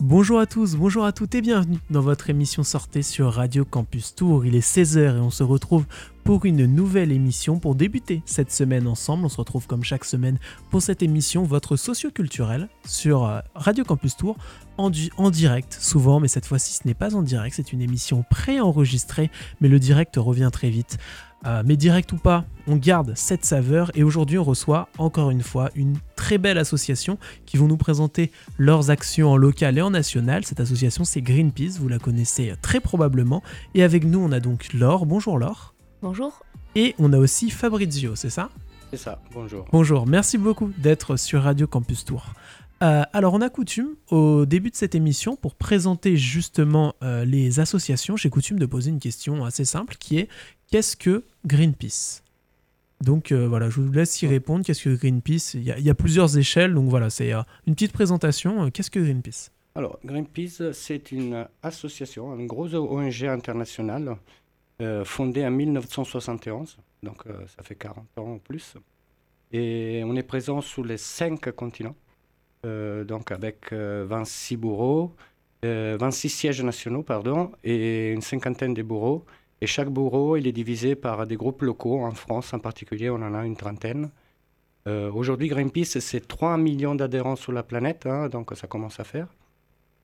Bonjour à tous, bonjour à toutes et bienvenue dans votre émission Sortez sur Radio Campus Tour. Il est 16h et on se retrouve pour une nouvelle émission pour débuter cette semaine ensemble. On se retrouve comme chaque semaine pour cette émission, votre socioculturelle sur euh, Radio Campus Tour en, direct souvent, mais cette fois-ci ce n'est pas en direct, c'est une émission préenregistrée, mais le direct revient très vite. Euh, mais direct ou pas, on garde cette saveur et aujourd'hui on reçoit encore une fois une très belle association qui vont nous présenter leurs actions en local et en national. Cette association c'est Greenpeace, vous la connaissez très probablement. Et avec nous on a donc Laure. Bonjour Laure. Bonjour. Et on a aussi Fabrizio, c'est ça? C'est ça, bonjour. Bonjour, merci beaucoup d'être sur Radio Campus Tour. Euh, alors on a coutume au début de cette émission pour présenter justement euh, les associations, j'ai coutume de poser une question assez simple qui est qu'est-ce que Greenpeace? Donc euh, voilà, je vous laisse y répondre. Qu'est-ce que Greenpeace? Il y, a, plusieurs échelles, donc voilà, c'est une petite présentation. Qu'est-ce que Greenpeace? Alors, Greenpeace, c'est une association, une grosse ONG internationale fondée en 1971, donc ça fait 40 ans en plus. Et on est présent sur les cinq continents. Euh, donc avec 26 euh, bourreaux, 26 euh, sièges nationaux, pardon, et une cinquantaine de bourreaux. Et chaque bourreau, il est divisé par des groupes locaux. En France, en particulier, on en a une trentaine. Aujourd'hui, Greenpeace, c'est 3 millions d'adhérents sur la planète, hein, donc ça commence à faire.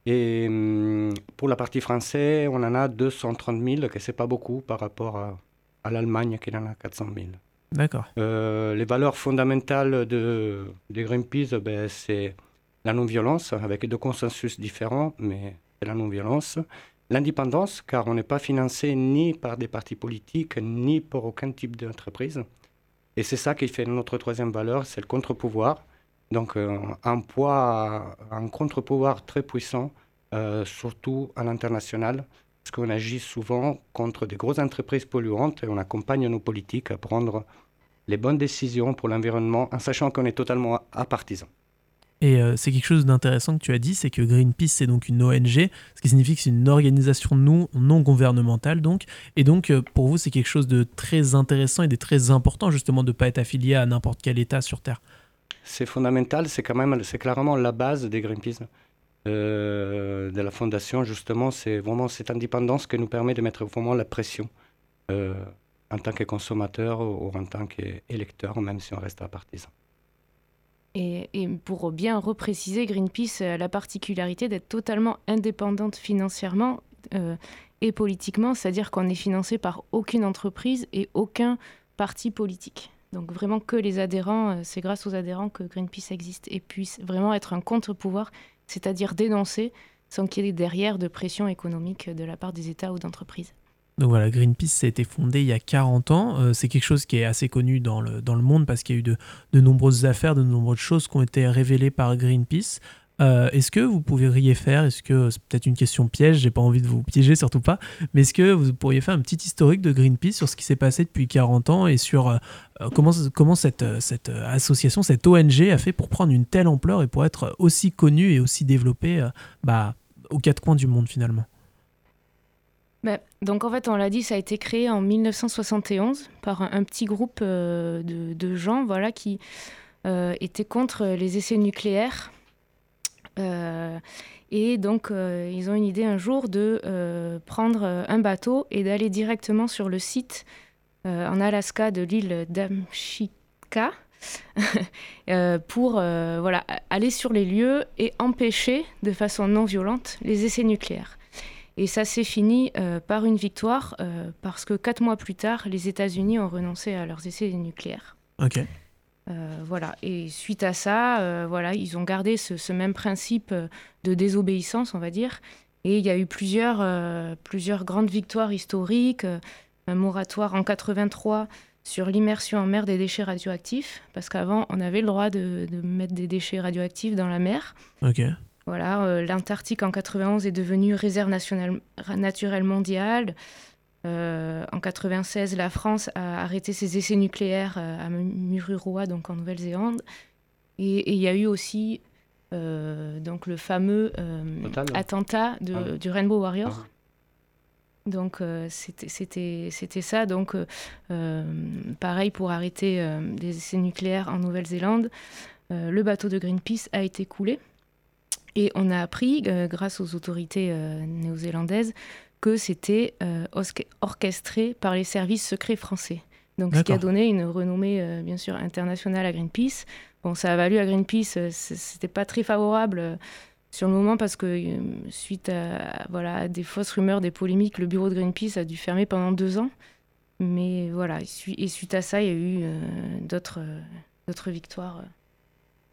Et hum, pour la partie française, on en a 230 000, que c'est pas beaucoup par rapport à, l'Allemagne qui en a 400 000. D'accord. les valeurs fondamentales de, de Greenpeace, ben, c'est la non-violence, avec deux consensus différents, mais c'est la non-violence. L'indépendance, car on n'est pas financé ni par des partis politiques, ni par aucun type d'entreprise. Et c'est ça qui fait notre troisième valeur, c'est le contre-pouvoir. Donc euh, un poids, un contre-pouvoir très puissant, euh, surtout à l'international, parce qu'on agit souvent contre des grosses entreprises polluantes et on accompagne nos politiques à prendre les bonnes décisions pour l'environnement en sachant qu'on est totalement apartisan. Et euh, c'est quelque chose d'intéressant que tu as dit, c'est que Greenpeace, c'est donc une ONG, ce qui signifie que c'est une organisation non, non gouvernementale. Donc. Et donc, pour vous, c'est quelque chose de très intéressant et de très important, justement, de ne pas être affilié à n'importe quel État sur Terre. C'est fondamental, c'est quand même, c'est clairement la base des Greenpeace. Euh, de la fondation, justement, c'est vraiment cette indépendance qui nous permet de mettre vraiment la pression en tant que consommateur ou en tant qu'électeur, même si on reste à partisan. Et, pour bien repréciser, Greenpeace a la particularité d'être totalement indépendante financièrement euh, et politiquement, c'est-à-dire qu'on est financé par aucune entreprise et aucun parti politique. Donc vraiment que les adhérents, euh, c'est grâce aux adhérents que Greenpeace existe et puisse vraiment être un contre-pouvoir, c'est-à-dire dénoncer sans qu'il y ait derrière de pression économique de la part des États ou d'entreprises. Donc voilà, Greenpeace, a été fondé il y a 40 ans. Euh, c'est quelque chose qui est assez connu dans le, dans le monde parce qu'il y a eu de, de, nombreuses affaires, de nombreuses choses qui ont été révélées par Greenpeace. Euh, est-ce que vous pourriez faire, est-ce que c'est peut-être une question piège, j'ai pas envie de vous piéger surtout pas, mais est-ce que vous pourriez faire un petit historique de Greenpeace sur ce qui s'est passé depuis 40 ans et sur euh, comment, comment cette, association, cette ONG a fait pour prendre une telle ampleur et pour être aussi connue et aussi développée bah, aux quatre coins du monde finalement? Bah, donc en fait, on l'a dit, ça a été créé en 1971 par un, petit groupe euh, de, gens voilà, qui euh, étaient contre les essais nucléaires. Euh, et donc, ils ont une idée un jour de prendre un bateau et d'aller directement sur le site en Alaska de l'île d'Amchika pour voilà, aller sur les lieux et empêcher de façon non violente les essais nucléaires. Et ça s'est fini euh, par une victoire euh, parce que quatre mois plus tard, les États-Unis ont renoncé à leurs essais nucléaires. Euh, voilà. Et suite à ça, voilà, ils ont gardé ce, même principe de désobéissance, on va dire. Et il y a eu plusieurs, plusieurs grandes victoires historiques. un moratoire en 83 sur l'immersion en mer des déchets radioactifs, parce qu'avant, on avait le droit de, de, mettre des déchets radioactifs dans la mer. Ok. Voilà, euh, l'Antarctique en 91 est devenue réserve nationale, naturelle mondiale. En 96, la France a arrêté ses essais nucléaires à Mururoa, donc en Nouvelle-Zélande. Et il y a eu aussi donc le fameux attentat de, ah du Rainbow Warrior. Ah donc c'était ça. Donc pareil pour arrêter les essais nucléaires en Nouvelle-Zélande, le bateau de Greenpeace a été coulé. Et on a appris, euh, grâce aux autorités euh, néo-zélandaises, que c'était euh, orchestré par les services secrets français. Donc, ce qui a donné une renommée, bien sûr, internationale à Greenpeace. Bon, ça a valu à Greenpeace, c'était pas très favorable sur le moment parce que, suite à, voilà, des fausses rumeurs, des polémiques, le bureau de Greenpeace a dû fermer pendant deux ans. Mais voilà, et suite à ça, il y a eu d'autres victoires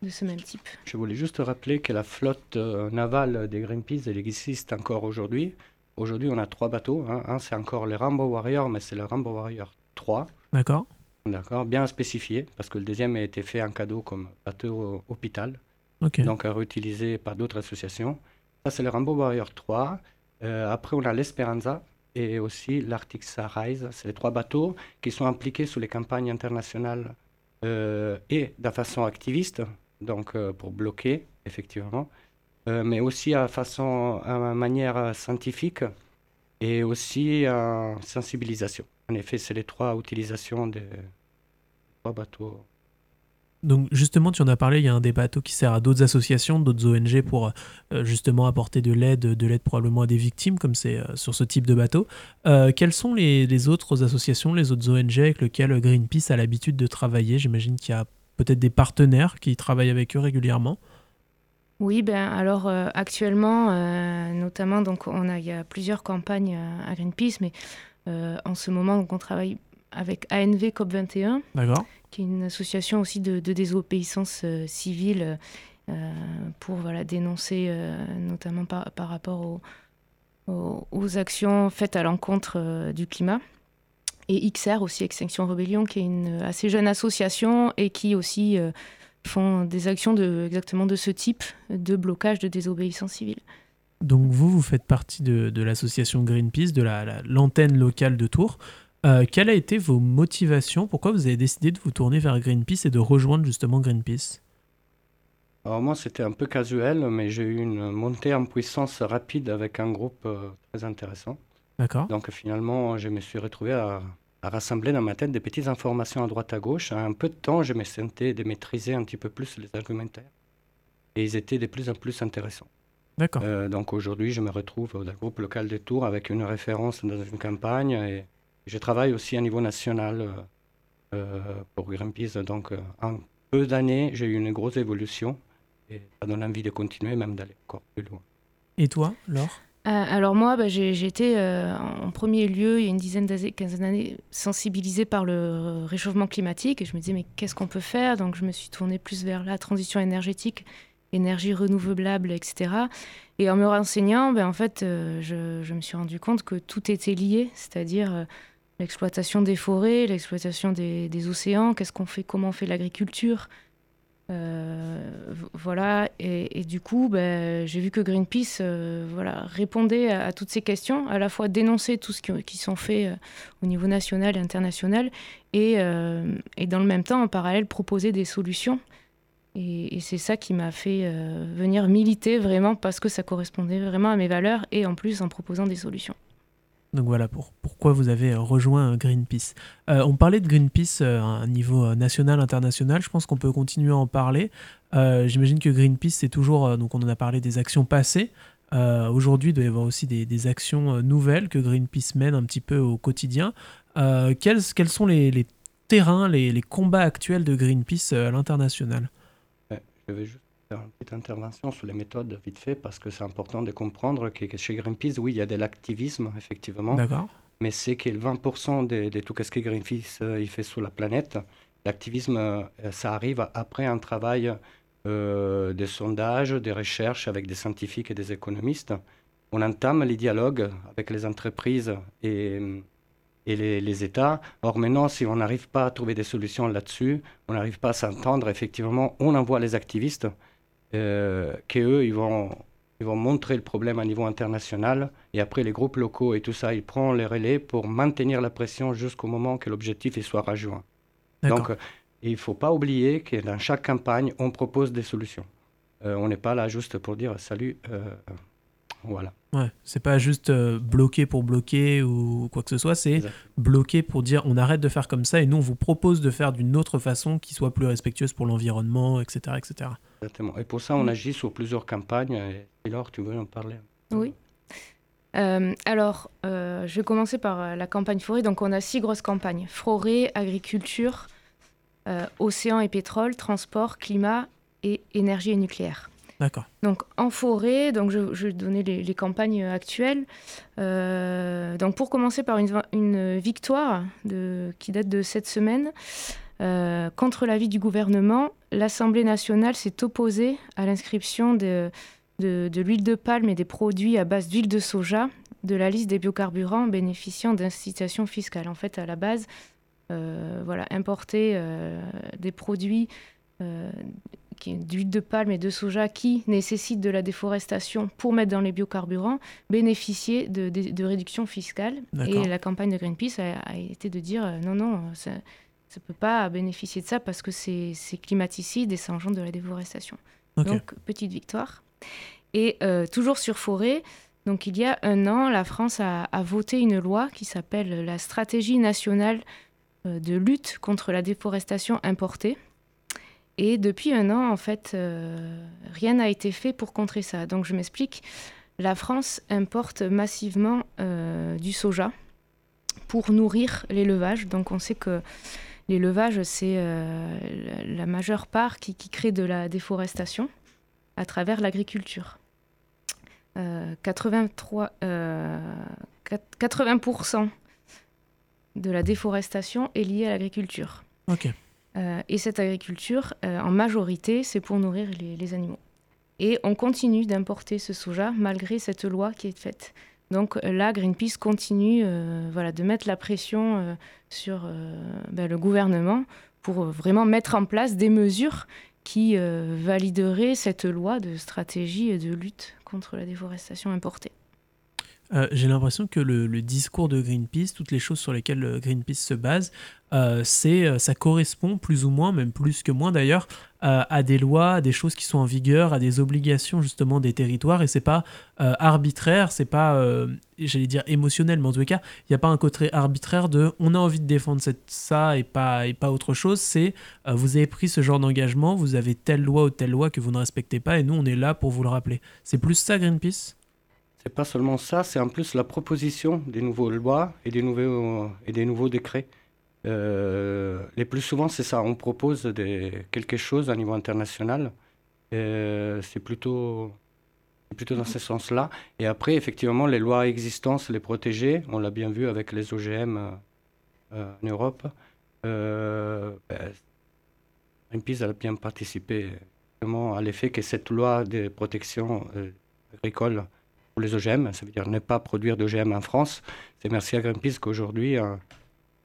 de ce même type. Je voulais juste rappeler que la flotte euh, navale des Greenpeace, elle existe encore aujourd'hui. Aujourd'hui, on a trois bateaux. Hein. Un, c'est encore le Rambo Warrior, mais c'est le Rambo Warrior 3. D'accord. D'accord, bien spécifié, parce que le deuxième a été fait en cadeau comme bateau hôpital. Donc, à réutiliser par d'autres associations. Ça, c'est le Rambo Warrior 3. Euh, après, on a l'Esperanza et aussi l'Arctic Sunrise. C'est les trois bateaux qui sont impliqués sous les campagnes internationales euh, et de façon activiste, donc euh, pour bloquer, effectivement, mais aussi à façon, à manière scientifique et aussi en sensibilisation. En effet, c'est les trois utilisations des trois bateaux donc justement, tu en as parlé, il y a un des bateaux qui sert à d'autres associations, d'autres ONG pour justement apporter de l'aide, de l'aide probablement à des victimes, comme c'est sur ce type de bateau. quelles sont les, les, autres associations, les autres ONG avec lesquelles Greenpeace a l'habitude de travailler? J'imagine qu'il y a peut-être des partenaires qui travaillent avec eux régulièrement oui, ben alors euh, actuellement, euh, notamment, donc on a, il y a plusieurs campagnes à Greenpeace, mais euh, en ce moment, donc, on travaille avec ANV COP21, qui est une association aussi de, désobéissance civile pour voilà, dénoncer notamment par, par rapport aux, aux, actions faites à l'encontre du climat. Et XR aussi, Extinction Rebellion, qui est une assez jeune association et qui aussi euh, font des actions de, exactement de ce type de blocage de désobéissance civile. Donc vous, vous faites partie de, l'association Greenpeace, de l'antenne locale de Tours. Euh, quelles a été vos motivations? Pourquoi vous avez décidé de vous tourner vers Greenpeace et de rejoindre justement Greenpeace? Alors moi, c'était un peu casuel, mais j'ai eu une montée en puissance rapide avec un groupe euh, très intéressant. D'accord. Donc finalement, je me suis retrouvé à, rassembler dans ma tête des petites informations à droite à gauche. En un peu de temps, je me sentais de maîtriser un petit peu plus les argumentaires. Et ils étaient de plus en plus intéressants. D'accord. Euh, donc aujourd'hui, je me retrouve au groupe local de Tours avec une référence dans une campagne. Et je travaille aussi à niveau national euh, euh, pour Greenpeace. Donc en peu d'années, j'ai eu une grosse évolution. Et ça donne envie de continuer, même d'aller encore plus loin. Et toi, Laure? Alors moi, bah, j'ai été euh, en premier lieu, il y a une dizaine d'années, quinzaine d'années, sensibilisée par le réchauffement climatique. Et je me disais mais qu'est-ce qu'on peut faire? Donc je me suis tournée plus vers la transition énergétique, énergie renouvelable, etc. Et en me renseignant, ben, en fait, euh, je, me suis rendu compte que tout était lié, c'est-à-dire l'exploitation des forêts, l'exploitation des, des, océans, qu'est-ce qu'on fait, comment on fait l'agriculture, euh, voilà, et, du coup, ben, j'ai vu que Greenpeace euh, voilà, répondait à, toutes ces questions, à la fois dénoncer tout ce qui, qui sont faits euh, au niveau national et international, et, dans le même temps, en parallèle, proposer des solutions. Et c'est ça qui m'a fait venir militer vraiment parce que ça correspondait vraiment à mes valeurs, et en plus en proposant des solutions. Donc voilà pour, pourquoi vous avez euh, rejoint euh, Greenpeace. Euh, on parlait de Greenpeace à un niveau national, international. Je pense qu'on peut continuer à en parler. J'imagine que Greenpeace, c'est toujours, donc on en a parlé des actions passées. Aujourd'hui, il doit y avoir aussi des, actions nouvelles que Greenpeace mène un petit peu au quotidien. Quels, sont les, terrains, les, les, combats actuels de Greenpeace à l'international? Je vais juste faire une petite intervention sur les méthodes vite fait parce que c'est important de comprendre que, chez Greenpeace, oui, il y a de l'activisme, effectivement. D'accord. Mais c'est que 20% de, tout ce que Greenpeace euh, il fait sur la planète, l'activisme, euh, ça arrive après un travail euh, de sondage, de recherche avec des scientifiques et des économistes. On entame les dialogues avec les entreprises et, et les, les, États. Or, maintenant, si on n'arrive pas à trouver des solutions là-dessus, on n'arrive pas à s'entendre, effectivement, on envoie les activistes euh, qu'eux, ils vont ils vont montrer le problème à niveau international, et après les groupes locaux et tout ça, ils prennent les relais pour maintenir la pression jusqu'au moment que l'objectif soit rejoint. Donc, il ne faut pas oublier que dans chaque campagne, on propose des solutions. on n'est pas là juste pour dire salut, voilà. Ouais, c'est pas juste euh, bloquer pour bloquer ou quoi que ce soit, c'est bloquer pour dire on arrête de faire comme ça et nous on vous propose de faire d'une autre façon qui soit plus respectueuse pour l'environnement, etc., etc. Exactement. Et pour ça, on agit sur plusieurs campagnes. Et Laure, tu veux en parler Oui. Euh, alors, euh, je vais commencer par la campagne forêt. Donc, on a six grosses campagnes forêt, agriculture, océan et pétrole, transport, climat et énergie et nucléaire. D'accord. Donc en forêt, donc je, je vais donner les, campagnes actuelles. Euh, donc pour commencer par une, victoire de, qui date de cette semaine. Euh, contre l'avis du gouvernement, l'Assemblée nationale s'est opposée à l'inscription de, de, l'huile de palme et des produits à base d'huile de soja de la liste des biocarburants bénéficiant d'incitations fiscales. En fait, à la base, euh, voilà, importer des produits d'huile de palme et de soja qui nécessitent de la déforestation pour mettre dans les biocarburants bénéficier de, de, réductions fiscales. Et la campagne de Greenpeace a, été de dire euh, non, non, ça ne peut pas bénéficier de ça parce que c'est climaticide et ça engendre de la déforestation. Donc, petite victoire. Et euh, toujours sur forêt, donc il y a un an, la France a, a voté une loi qui s'appelle la stratégie nationale euh, de lutte contre la déforestation importée. Et depuis un an, en fait, euh, rien n'a été fait pour contrer ça. Donc je m'explique. La France importe massivement euh, du soja pour nourrir l'élevage. Donc on sait que l'élevage, c'est euh, la majeure part qui, crée de la déforestation à travers l'agriculture. 83, 80% de la déforestation est liée à l'agriculture. Euh, et cette agriculture, euh, en majorité, c'est pour nourrir les, animaux. Et on continue d'importer ce soja malgré cette loi qui est faite. Donc euh, là, Greenpeace continue voilà, de mettre la pression sur ben, le gouvernement pour vraiment mettre en place des mesures qui valideraient cette loi de stratégie de lutte contre la déforestation importée. Euh, j'ai l'impression que le, discours de Greenpeace, toutes les choses sur lesquelles euh, Greenpeace se base, euh, ça correspond plus ou moins, même plus que moins d'ailleurs, à des lois, à des choses qui sont en vigueur, à des obligations justement des territoires, et c'est pas arbitraire, c'est pas, j'allais dire émotionnel, mais en tout cas, il n'y a pas un côté arbitraire de on a envie de défendre cette, ça et pas, et pas autre chose, c'est vous avez pris ce genre d'engagement, vous avez telle loi ou telle loi que vous ne respectez pas, et nous on est là pour vous le rappeler. C'est plus ça Greenpeace? C'est pas seulement ça, c'est en plus la proposition des nouvelles lois et des nouveaux, et des nouveaux décrets. Euh, les plus souvent, c'est ça. On propose quelque chose à niveau international. Euh, c'est plutôt, plutôt dans ce sens-là. Et après, effectivement, les lois existantes, les protéger. On l'a bien vu avec les OGM euh, en Europe. Euh, ben, a bien participé à l'effet que cette loi de protection agricole les OGM, ça veut dire ne pas produire d'OGM en France. C'est merci à Greenpeace qu'aujourd'hui, euh,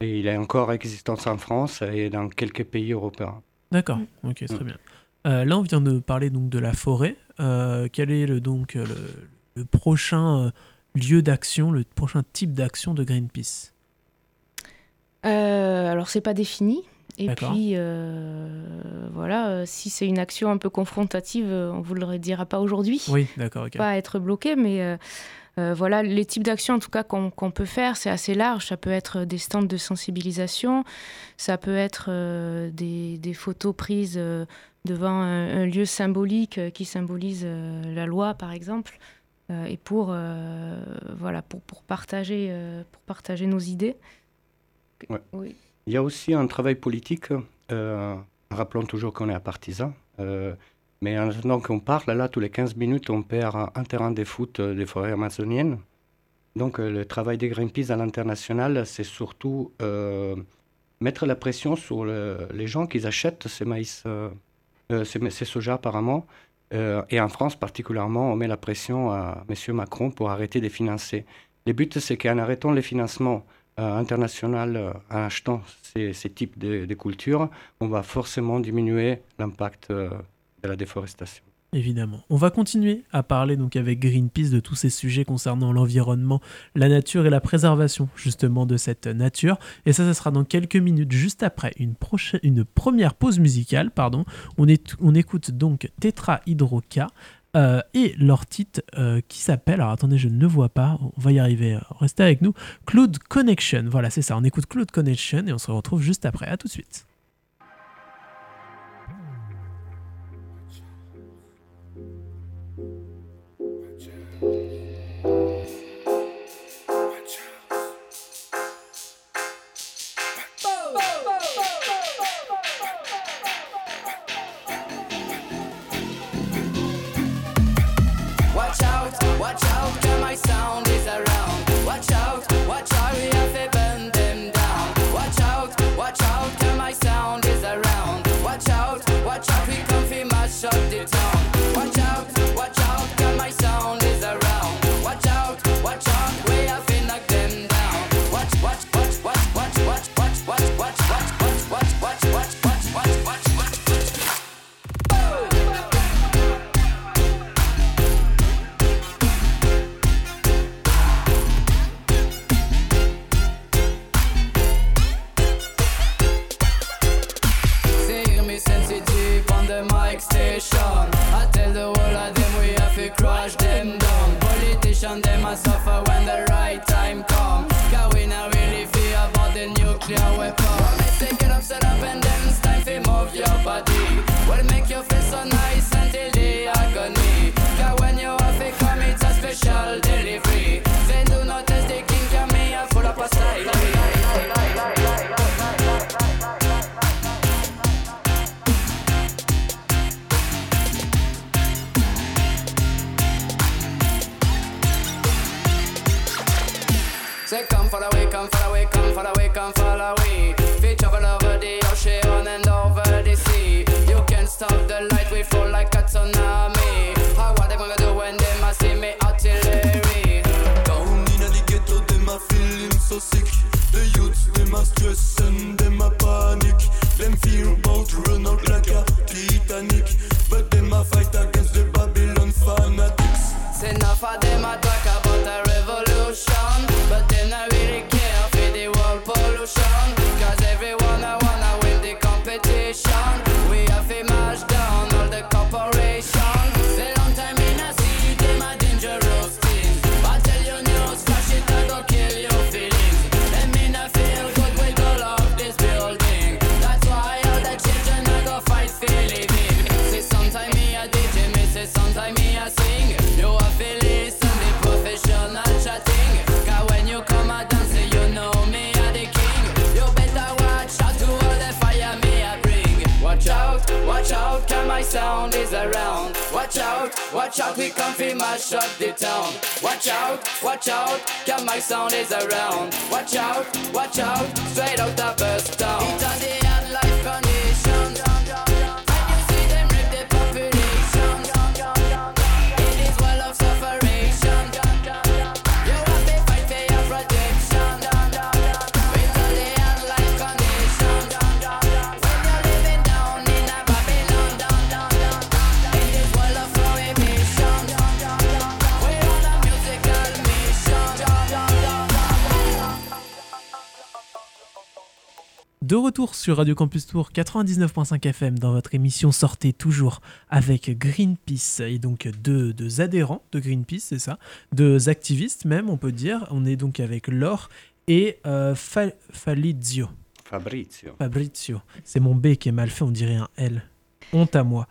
il est encore existence en France et dans quelques pays européens. D'accord, ok, très bien. Euh, là, on vient de parler donc de la forêt. Euh, quel est le, donc le, prochain lieu d'action, le prochain type d'action de Greenpeace? Alors, c'est pas défini. Et puis, euh, voilà, euh, si c'est une action un peu confrontative, euh, on ne vous le dira pas aujourd'hui. Oui, d'accord. Pas être bloqué, mais voilà, les types d'actions en tout cas qu'on peut faire, c'est assez large. Ça peut être des stands de sensibilisation, ça peut être des, des, photos prises devant un, lieu symbolique qui symbolise la loi, par exemple, et pour, voilà, pour, pour, partager, pour partager nos idées. Ouais. Oui. Il y a aussi un travail politique, euh, rappelons toujours qu'on est à partisan, euh, mais en attendant qu'on parle, là, tous les 15 minutes, on perd un terrain de foot euh, des forêts amazoniennes. Donc le travail des Greenpeace à l'international, c'est surtout mettre la pression sur les gens qui achètent ces maïs, ces, ces soja apparemment. et en France particulièrement, on met la pression à M. Macron pour arrêter de financer. Le but, c'est qu'en arrêtant les financements euh, international euh, en achetant ces, types de, cultures, on va forcément diminuer l'impact euh, de la déforestation. évidemment. On va continuer à parler donc avec Greenpeace de tous ces sujets concernant l'environnement, la nature et la préservation justement de cette nature. Et ça, ça sera dans quelques minutes, juste après une, une première pause musicale. Pardon. On écoute donc Tetra Hydroca euh, et leur titre euh, qui s'appelle, alors attendez, je ne vois pas, on va y arriver, restez avec nous, Cloud Connection. Voilà, c'est ça, on écoute Cloud Connection et on se retrouve juste après. À tout de suite. mieux sound is around. Watch out, watch out, straight out the bird. Retour sur Radio Campus Tour 99.5 FM dans votre émission Sortez toujours avec Greenpeace et donc deux, adhérents de Greenpeace, c'est ça, deux activistes même, on peut dire. On est donc avec Laure et euh, Fabrizio. Fabrizio. C'est mon B qui est mal fait, on dirait un L. Honte à moi.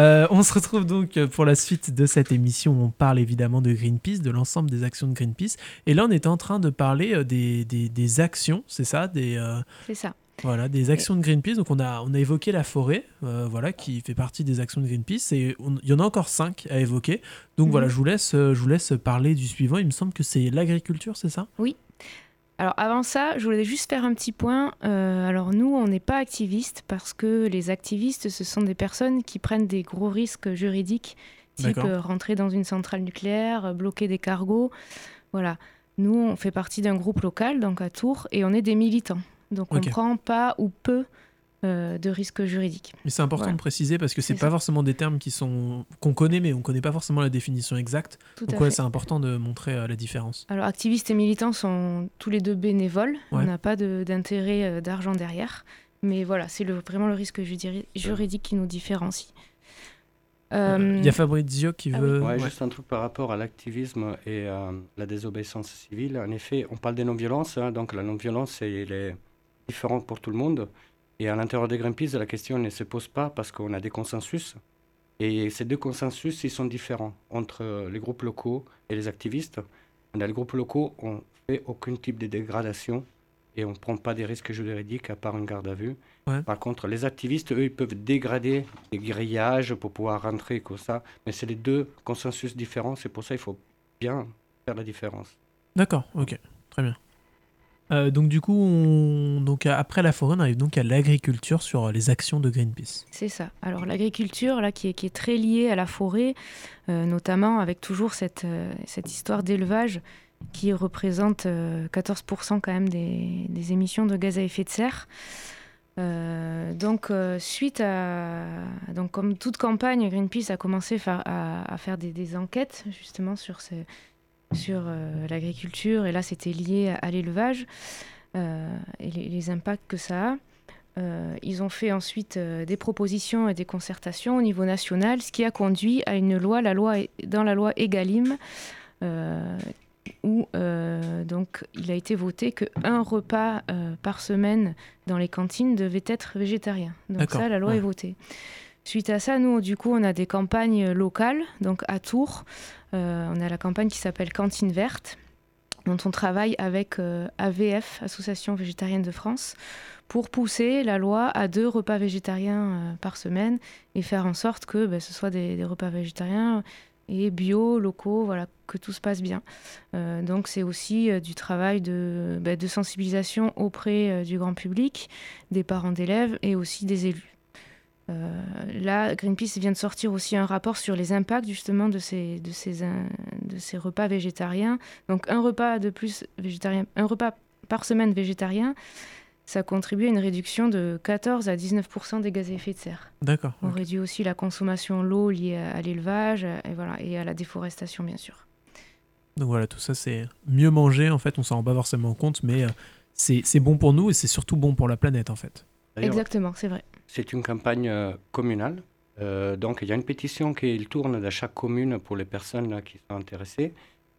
Euh, on se retrouve donc pour la suite de cette émission. On parle évidemment de Greenpeace, de l'ensemble des actions de Greenpeace. Et là, on est en train de parler euh, des, actions, c'est ça des, C'est ça. Voilà, des actions de Greenpeace. Donc on a, on a évoqué la forêt, euh, voilà, qui fait partie des actions de Greenpeace. Et il y en a encore cinq à évoquer. Donc voilà, mhm. je vous, laisse, euh, je vous laisse parler du suivant. Il me semble que c'est l'agriculture, c'est ça? Oui. Alors avant ça, je voulais juste faire un petit point. Euh, alors nous, on n'est pas activistes parce que les activistes, ce sont des personnes qui prennent des gros risques juridiques, type rentrer dans une centrale nucléaire, bloquer des cargos. Voilà. Nous, on fait partie d'un groupe local, donc à Tours, et on est des militants. Donc on ne prend pas ou peu euh, de risque juridique. Mais c'est important de préciser parce que c'est pas forcément des termes qui sont qu'on connaît, mais on connaît pas forcément la définition exacte. Tout Donc ouais, c'est important de montrer euh, la différence. Alors activistes et militants sont tous les deux bénévoles. On n'a pas d'intérêt euh, d'argent derrière. Mais voilà, c'est le, vraiment le risque juridique qui nous différencie. Il y a Fabrizio qui ah veut. Ouais, Juste un truc par rapport à l'activisme et à la désobéissance civile. En effet, on parle des non-violences. Hein, donc la non-violence, elle est différente pour tout le monde. Et à l'intérieur de Greenpeace, la question ne se pose pas parce qu'on a des consensus. Et ces deux consensus, ils sont différents entre les groupes locaux et les activistes. Dans les groupes locaux, on ne fait aucun type de dégradation et on ne prend pas des risques juridiques à part une garde à vue. Par contre, les activistes, eux, ils peuvent dégrader des grillages pour pouvoir rentrer comme ça. Mais c'est les deux consensus différents. C'est pour ça qu'il faut bien faire la différence. D'accord, ok, très bien. Euh, donc du coup, donc après la forêt, on arrive donc à l'agriculture sur les actions de Greenpeace. C'est ça. Alors l'agriculture, là, qui est, très liée à la forêt, euh, notamment avec toujours cette, euh, cette histoire d'élevage qui représente 14% quand même des, émissions de gaz à effet de serre. donc suite à donc comme toute campagne, Greenpeace a commencé à, faire des, enquêtes justement sur ces sur euh, l'agriculture, et là c'était lié à, l'élevage euh, et les, impacts que ça a. Euh, ils ont fait ensuite des propositions et des concertations au niveau national, ce qui a conduit à une loi, la loi dans la loi Egalim, où donc il a été voté qu'un repas par semaine dans les cantines devait être végétarien. Donc ça, la loi est votée. Suite à ça, nous, du coup, on a des campagnes locales. Donc à Tours, euh, on a la campagne qui s'appelle Cantine verte, dont on travaille avec euh, AVF, Association végétarienne de France, pour pousser la loi à deux repas végétariens euh, par semaine et faire en sorte que ben, ce soit des, repas végétariens et bio, locaux, voilà, que tout se passe bien. donc c'est aussi du travail de, ben, de sensibilisation auprès du grand public, des parents d'élèves et aussi des élus. Euh, là, Greenpeace vient de sortir aussi un rapport sur les impacts justement de ces, de ces, de ces repas végétariens. Donc un repas de plus végétarien, un repas par semaine végétarien, ça contribue à une réduction de 14 à 19% des gaz à effet de serre. D'accord. On réduit aussi la consommation de l'eau liée à, l'élevage et, voilà, et à la déforestation, bien sûr. Donc voilà, tout ça, c'est mieux manger. En fait, on s'en rend pas forcément compte, mais euh, c'est bon pour nous et c'est surtout bon pour la planète, en fait. Exactement, c'est vrai. C'est une campagne euh, communale. Euh, donc, il y a une pétition qui tourne dans chaque commune pour les personnes qui sont intéressées.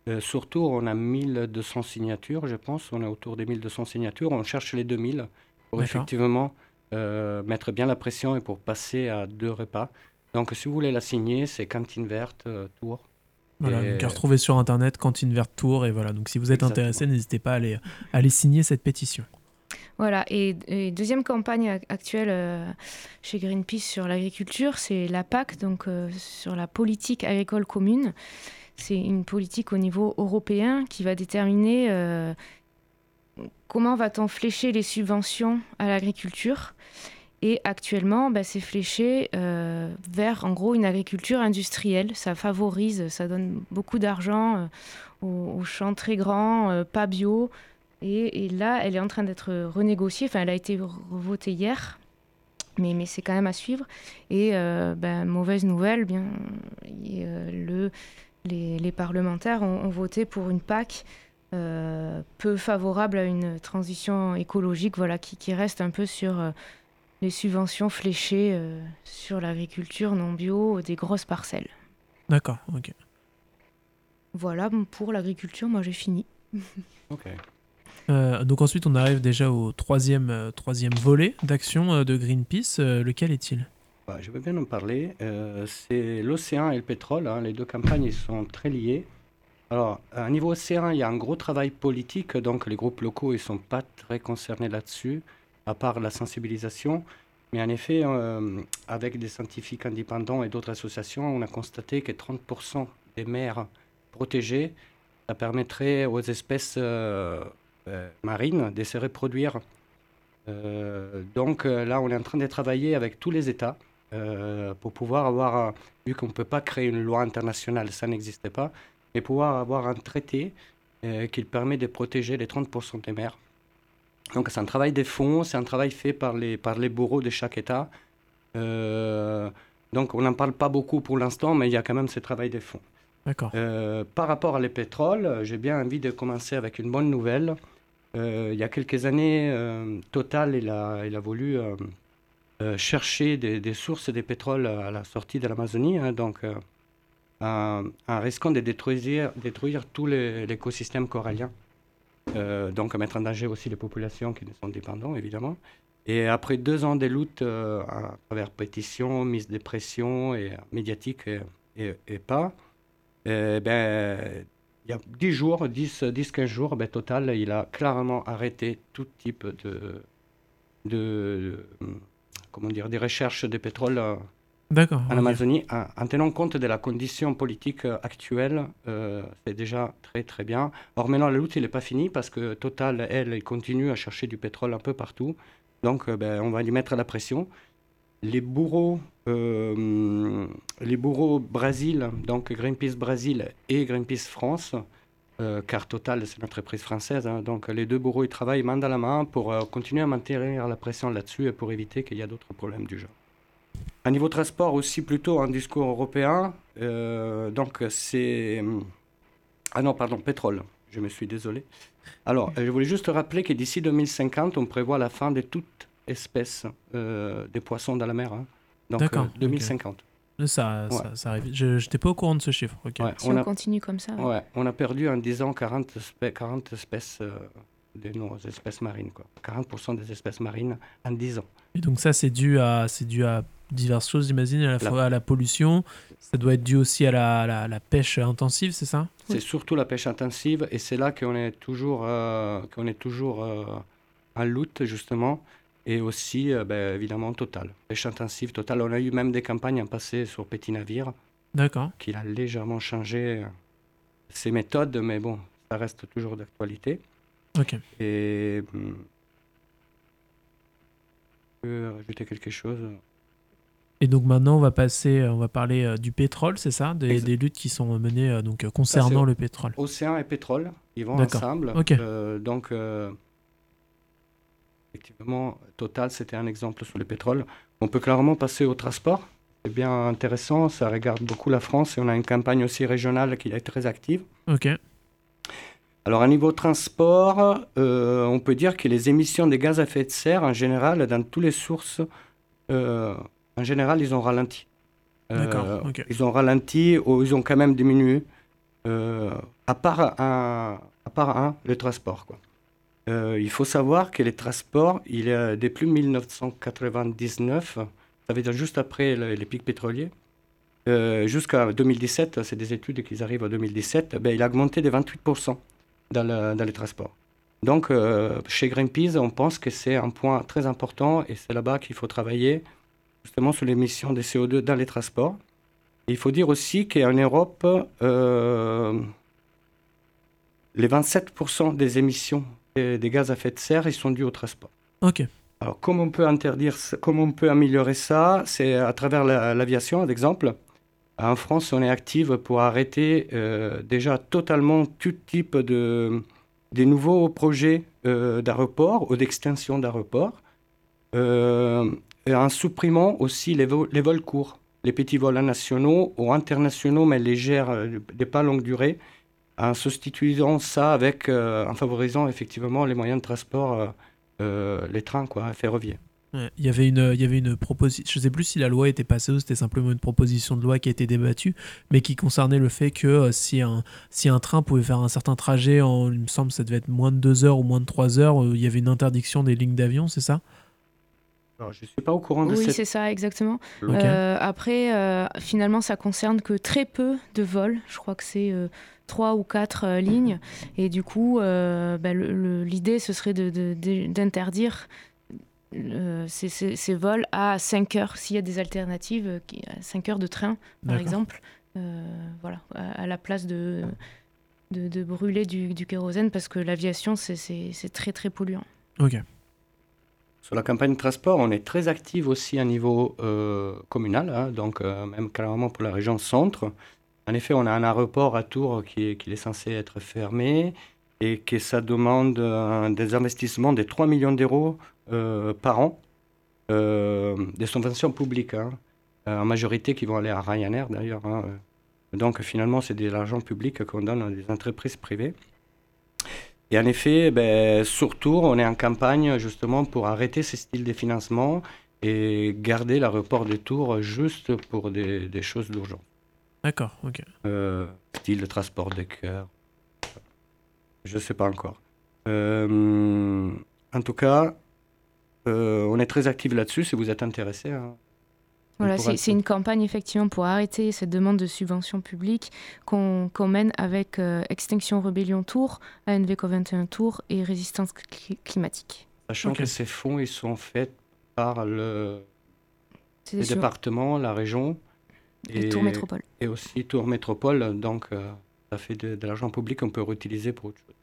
Euh, surtout, on a 1200 signatures, je pense. On est autour des 1200 signatures. On cherche les 2000 pour effectivement mettre bien la pression et pour passer à deux repas. Donc, si vous voulez la signer, c'est Cantine Verte Tour. Voilà, donc à retrouver sur internet Cantine Verte Tour et voilà. Donc si vous êtes intéressé, n'hésitez pas à aller, à aller signer cette pétition. Voilà, et, deuxième campagne actuelle euh, chez Greenpeace sur l'agriculture, c'est la PAC, donc euh, sur la politique agricole commune. C'est une politique au niveau européen qui va déterminer euh, comment va-t-on flécher les subventions à l'agriculture. Et actuellement, bah, c'est fléché vers en gros une agriculture industrielle. Ça favorise, ça donne beaucoup d'argent aux, aux, champs très grands, pas bio, et, là, elle est en train d'être renégociée. Enfin, elle a été votée hier, mais, mais c'est quand même à suivre. Et euh, ben, mauvaise nouvelle, bien, euh, le, les, les, parlementaires ont, voté pour une PAC euh, peu favorable à une transition écologique, voilà, qui, qui reste un peu sur les subventions fléchées sur l'agriculture non bio des grosses parcelles. D'accord, ok. Voilà, pour l'agriculture, moi j'ai fini. ok. Euh, donc ensuite, on arrive déjà au troisième, euh, troisième volet d'action euh, de Greenpeace. lequel est-il? Bah, Je veux bien en parler. c'est l'océan et le pétrole. Hein. Les deux campagnes sont très liées. Alors, à niveau océan, il y a un gros travail politique. Donc, les groupes locaux, ne sont pas très concernés là-dessus, à part la sensibilisation. Mais en effet, avec des scientifiques indépendants et d'autres associations, on a constaté que 30% des mers protégées, ça permettrait aux espèces marine de se reproduire. Euh, donc euh, là, on est en train de travailler avec tous les États pour pouvoir avoir, vu qu'on ne peut pas créer une loi internationale, ça n'existait pas, mais pouvoir avoir un traité qui permet de protéger les 30% des mers. Donc c'est un travail des fonds, c'est un travail fait par les, par les bourreaux de chaque État. Euh, donc on n'en parle pas beaucoup pour l'instant, mais il y a quand même ce travail des fonds. D'accord. Euh, par rapport à les pétroles, j'ai bien envie de commencer avec une bonne nouvelle. Euh, il y a quelques années, Total il a, voulu chercher des, sources de pétrole à la sortie de l'Amazonie, hein, donc en, risquant de détruire, tout l'écosystème corallien. donc mettre en danger aussi les populations qui ne sont dépendantes, évidemment. Et après deux ans de lutte euh, à travers pétition, mise de pression et, médiatique et, pas, ben, il y a 10 jours, 10, 10 15 jours, ben, Total, il a clairement arrêté tout type de, de, comment dire, des recherches de pétrole euh, en Amazonie, en, tenant compte de la condition politique actuelle, euh, c'est déjà très très bien. Or maintenant, la lutte, il n'est pas fini parce que Total, elle, continue à chercher du pétrole un peu partout. Donc, euh, ben, on va lui mettre la pression. Les bourreaux, euh, les bourreaux Brésil, donc Greenpeace Brésil et Greenpeace France, euh, car Total, c'est une entreprise française, hein, donc les deux bourreaux, ils travaillent main dans la main pour continuer à maintenir la pression là-dessus et pour éviter qu'il y ait d'autres problèmes du genre. À niveau transport aussi, plutôt un discours européen, donc c'est... Ah non, pardon, pétrole, je me suis désolé. Alors, je voulais juste rappeler que d'ici 2050, on prévoit la fin de toute espèce euh, des poissons dans la mer. Hein. Donc, 2050. Euh, ça, ça, arrive. Je n'étais pas au courant de ce chiffre. si on, continue comme ça. Ouais. on a perdu en 10 ans 40, 40 espèces euh, de nos espèces marines. Quoi. 40% des espèces marines en 10 ans. Et donc ça, c'est dû à, dû à diverses choses, j'imagine, à la fois à la pollution. Ça doit être dû aussi à la, la, pêche intensive, c'est ça? C'est surtout la pêche intensive, et c'est là qu'on est toujours, euh, qu'on est toujours euh, en lutte, justement. Et aussi, euh, ben, évidemment, Total. Pêche intensive, Total. On a eu même des campagnes en passé sur Petit Navire. D'accord. Qui a légèrement changé ses méthodes, mais bon, ça reste toujours d'actualité. Ok. Et. Hmm, je peux rajouter quelque chose et donc maintenant, on va passer, euh, on va parler euh, du pétrole, c'est ça? Des, des, luttes qui sont menées euh, donc, concernant le pétrole. Océan et pétrole, ils vont ensemble. donc, effectivement, Total, c'était un exemple sur le pétrole. On peut clairement passer au transport. C'est bien intéressant, ça regarde beaucoup la France et on a une campagne aussi régionale qui est très active. Ok. Alors, à niveau transport, on peut dire que les émissions de gaz à effet de serre, en général, dans toutes les sources en général, ils ont ralenti. Euh, ils ont ralenti ou ils ont quand même diminué, euh, à, part un, à part un, le transport. Quoi. Euh, il faut savoir que les transports, il est depuis 1999, ça veut dire juste après les pics pétroliers, jusqu'à 2017, c'est des études qui arrivent en 2017, ben, il a augmenté de 28% dans, les transports. Donc, chez Greenpeace, on pense que c'est un point très important et c'est là-bas qu'il faut travailler justement sur l'émission des CO2 dans les transports. il faut dire aussi qu'en Europe, euh, les 27% des émissions des, gaz à effet de serre, ils sont dus au transport. Ok. Alors, comment on peut interdire, comment on peut améliorer ça C'est à travers l'aviation, d'exemple. En France, on est active pour arrêter euh, déjà totalement tout type de des nouveaux projets euh, d'aéroports ou d'extension d'aéroports. Euh, en supprimant aussi les, les, vols courts, les petits vols nationaux ou internationaux, mais légers, euh, des pas longue durée, en substituant ça avec, euh, en favorisant effectivement les moyens de transport, euh, les trains quoi, ferroviaires. il y avait une, il y avait une proposition, je ne sais plus si la loi était passée ou c'était simplement une proposition de loi qui a été débattue, mais qui concernait le fait que si, un, si un train pouvait faire un certain trajet en, il me semble, ça devait être moins de 2 heures ou moins de 3 heures, il y avait une interdiction des lignes d'avion, c'est ça? Je ne suis pas au courant de Oui, c'est ça, exactement. Euh, après, euh, finalement, ça concerne que très peu de vols. Je crois que c'est euh, trois ou quatre lignes. Et du coup, bah, l'idée, ce serait d'interdire ces, vols à 5 heures, s'il y a des alternatives, à 5 heures de train, par exemple, voilà, à, la place de, de, brûler du, du, kérosène, parce que l'aviation, c'est très, très polluant. Ok. Sur la campagne de transport, on est très actif aussi à niveau euh, communal, hein, donc euh, même carrément pour la région centre. En effet, on a un aéroport à Tours qui est, qui est censé être fermé. et que ça demande des investissements de 3 millions d'euros par an, des subventions publiques, hein, en majorité qui vont aller à Ryanair d'ailleurs. Hein, donc finalement, c'est de l'argent public qu'on donne à des entreprises privées. Et en effet, ben, surtout, on est en campagne justement pour arrêter ce style de financement et garder l'aéroport de Tours juste pour des choses d'urgence. D'accord, ok. Euh, style de transport de cœur. Je ne sais pas encore. Euh, en tout cas, euh, on est très actif là-dessus si vous êtes intéressé. Hein. Voilà, c'est une campagne effectivement pour arrêter cette demande de subvention publique qu'on mène avec Extinction Rebellion Tour, ANVCO 21 Tour et Résistance climatique. Sachant que ces fonds ils sont faits par le, département, la région et, Tour Métropole. Et aussi Tour Métropole, donc ça fait de, de l'argent public qu'on peut réutiliser pour autre chose.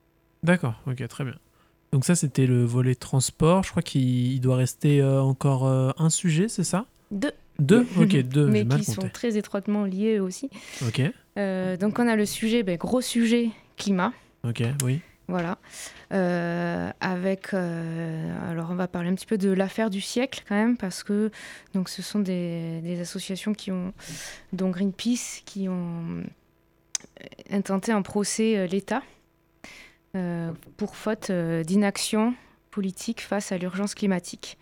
D'accord, ok, très bien. Donc ça, c'était le volet transport. Je crois qu'il doit rester encore un sujet, c'est ça? Deux. Deux? Ok, deux. Mais qui sont très étroitement liés aussi. Ok. Euh, donc on a le sujet, ben, gros sujet, climat. Ok, oui. Voilà. Euh, avec, euh, alors on va parler un petit peu de l'affaire du siècle quand même, parce que donc ce sont des, associations qui ont, dont Greenpeace, qui ont intenté un procès l'État pour faute d'inaction politique face à l'urgence climatique.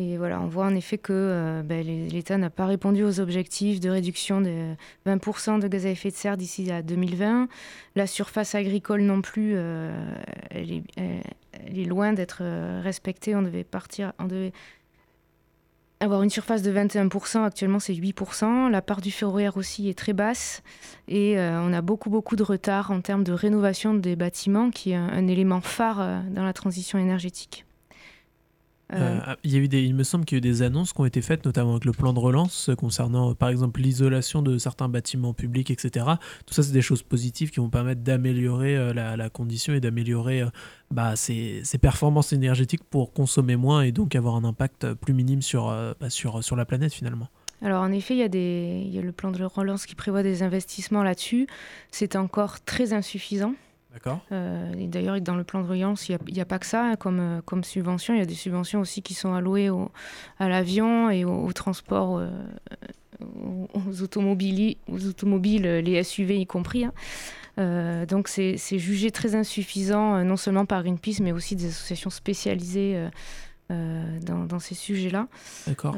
Et voilà, on voit en effet que euh, ben, l'État n'a pas répondu aux objectifs de réduction de 20% de gaz à effet de serre d'ici à 2020. La surface agricole non plus, euh, elle, est, elle, est, loin d'être euh, respectée. On devait partir, on devait avoir une surface de 21%, actuellement c'est 8%. La part du ferroviaire aussi est très basse et on a beaucoup beaucoup de retard en termes de rénovation des bâtiments qui est un élément phare dans la transition énergétique. Euh, ah, il, y a eu des, il me semble qu'il y a eu des annonces qui ont été faites, notamment avec le plan de relance, concernant par exemple l'isolation de certains bâtiments publics, etc. Tout ça, c'est des choses positives qui vont permettre d'améliorer euh, la, condition et d'améliorer euh, bah, ses, performances énergétiques pour consommer moins et donc avoir un impact plus minime sur, bah, sur, sur la planète finalement. Alors en effet, il y, a des, il y a le plan de relance qui prévoit des investissements là-dessus. C'est encore très insuffisant. D'accord. Euh, D'ailleurs, dans le plan de relance, il n'y a, pas que ça hein, comme, euh, comme subvention. Il y a des subventions aussi qui sont allouées au, à l'avion et au, transport, euh, aux, automobiles, aux automobiles, les SUV y compris. Hein. Euh, donc c'est jugé très insuffisant, non seulement par Greenpeace, mais aussi des associations spécialisées. dans, dans, ces sujets-là. D'accord.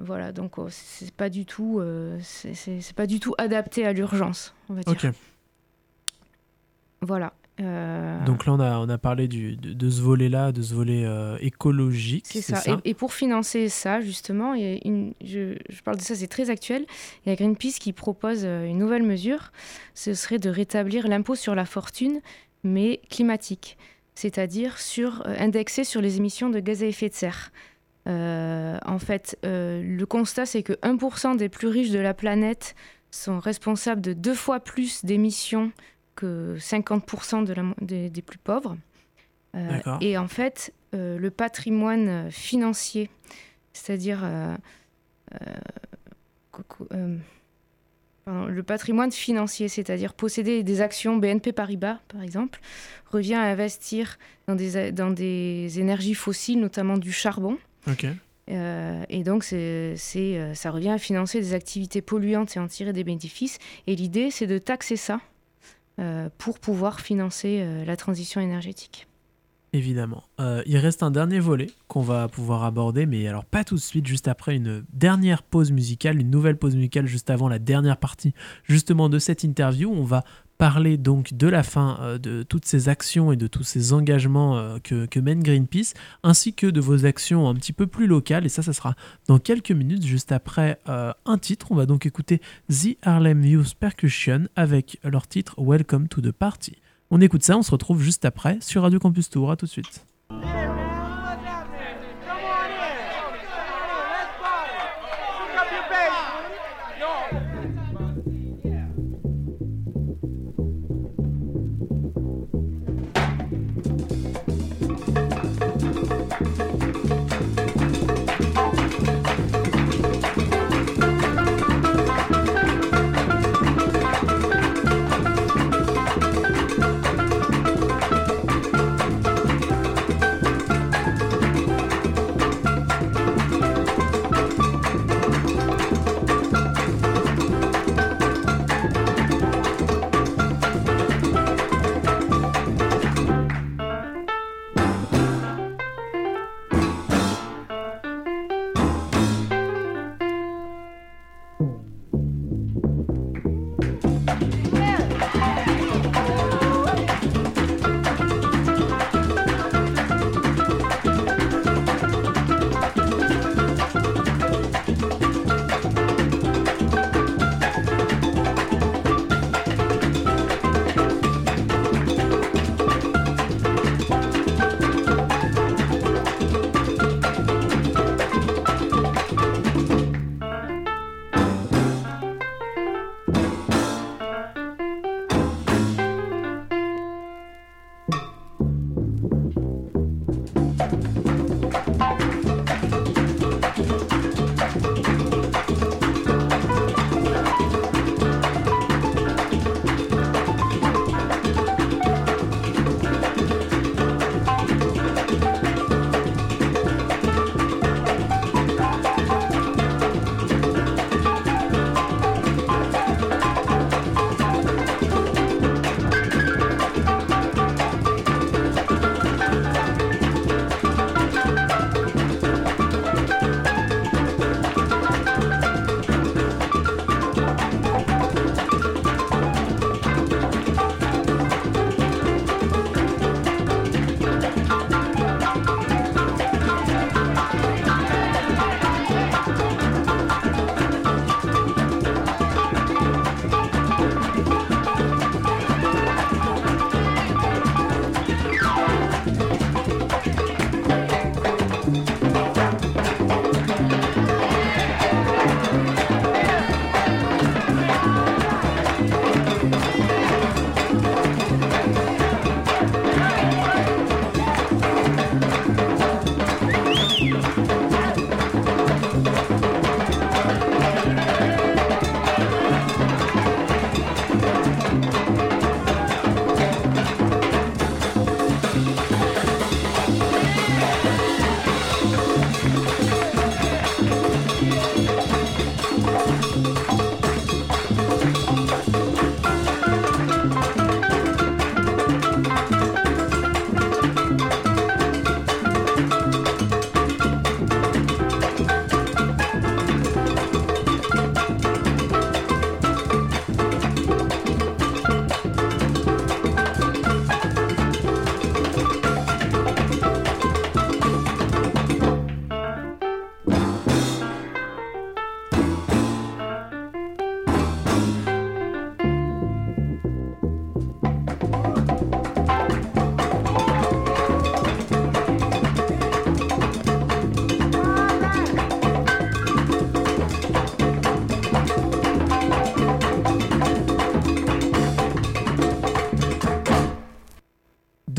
voilà, donc oh, c'est pas du tout, c'est pas du tout adapté à l'urgence, on va dire. Ok. Voilà. Euh, Donc là, on a, on a parlé du, de, ce volet-là, de ce volet euh, écologique. C'est ça. Et, pour financer ça, justement, une, je, parle de ça, c'est très actuel. Il y a Greenpeace qui propose euh, une nouvelle mesure. Ce serait de rétablir l'impôt sur la fortune, mais climatique, c'est-à-dire sur, indexé sur les émissions de gaz à effet de serre. en fait, le constat, c'est que 1% des plus riches de la planète sont responsables de deux fois plus d'émissions que 50% de la, des, plus pauvres. Euh, et en fait, euh, le patrimoine financier, c'est-à-dire euh, le patrimoine financier, c'est-à-dire posséder des actions BNP Paribas, par exemple, revient à investir dans des, dans des énergies fossiles, notamment du charbon. et donc, c'est, ça revient à financer des activités polluantes et en tirer des bénéfices. Et l'idée, c'est de taxer ça pour pouvoir financer euh, la transition énergétique. Évidemment. Euh, il reste un dernier volet qu'on va pouvoir aborder, mais alors pas tout de suite, juste après une dernière pause musicale, une nouvelle pause musicale juste avant la dernière partie justement de cette interview. On va parler donc de la fin euh, de toutes ces actions et de tous ces engagements euh, que, mène Greenpeace, ainsi que de vos actions un petit peu plus locales. Et ça, ça sera dans quelques minutes, juste après euh, un titre. On va donc écouter The Harlem Youth Percussion avec leur titre Welcome to the Party. On écoute ça, on se retrouve juste après sur Radio Campus Tour. À tout de suite.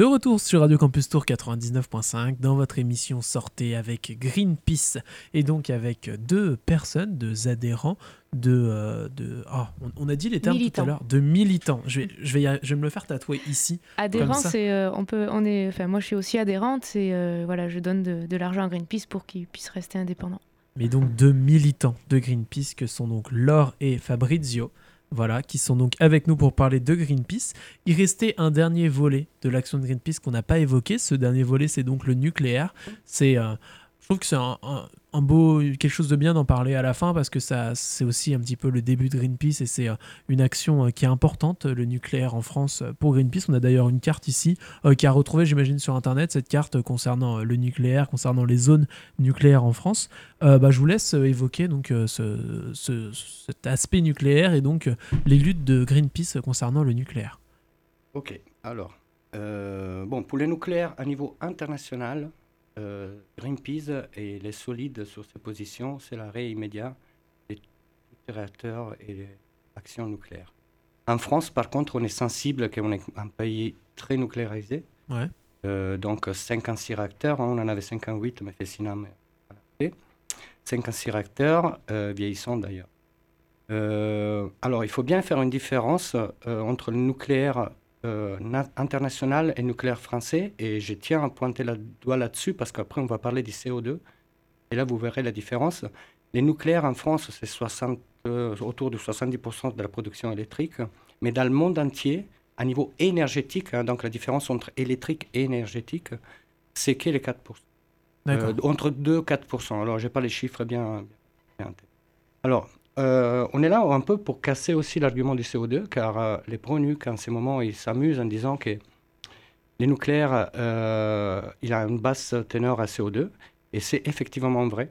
De retour sur Radio Campus Tour 99.5 dans votre émission Sortez avec Greenpeace et donc avec deux personnes, deux adhérents, de. Euh, de oh, on, a dit les termes tout à l'heure, de militants. Je vais, je, vais je vais me le faire tatouer ici. Adhérent, c'est. Euh, on peut, on est, enfin, moi je suis aussi adhérente et euh, voilà, je donne de, de l'argent à Greenpeace pour qu'ils puissent rester indépendants. Mais donc deux militants de Greenpeace que sont donc Laure et Fabrizio voilà, qui sont donc avec nous pour parler de Greenpeace. Il restait un dernier volet de l'action de Greenpeace qu'on n'a pas évoqué. Ce dernier volet, c'est donc le nucléaire. C'est, euh, je trouve que c'est un, un beau, quelque chose de bien d'en parler à la fin parce que ça, c'est aussi un petit peu le début de Greenpeace et c'est euh, une action euh, qui est importante, le nucléaire en France euh, pour Greenpeace. On a d'ailleurs une carte ici qui a retrouvé, j'imagine, sur Internet, cette carte concernant le nucléaire, concernant les zones nucléaires en France. bah, je vous laisse évoquer donc ce, cet aspect nucléaire et donc les luttes de Greenpeace concernant le nucléaire. Ok, alors, bon, pour le nucléaire à niveau international, euh, Greenpeace et les solides sur ces positions, c'est l'arrêt immédiat des réacteurs et des actions nucléaires. En France, par contre, on est sensible qu'on est un pays très nucléarisé. Euh, donc 56 réacteurs, hein, on en avait 58, mais Fessinam voilà. 56 réacteurs, euh, vieillissants d'ailleurs. alors, il faut bien faire une différence entre le nucléaire euh, international et nucléaire français. Et je tiens à pointer le doigt là-dessus parce qu'après, on va parler du CO2. Et là, vous verrez la différence. Les nucléaires en France, c'est 60, euh, autour de 70% de la production électrique. Mais dans le monde entier, à niveau énergétique, hein, donc la différence entre électrique et énergétique, c'est que les 4%. Euh, entre 2 et 4%. Alors, je n'ai pas les chiffres bien. Alors, euh, on est là un peu pour casser aussi l'argument du CO2, car euh, les pro-nuc, en ce moment, ils s'amusent en disant que les nucléaires, euh, il a une basse teneur à CO2, et c'est effectivement vrai.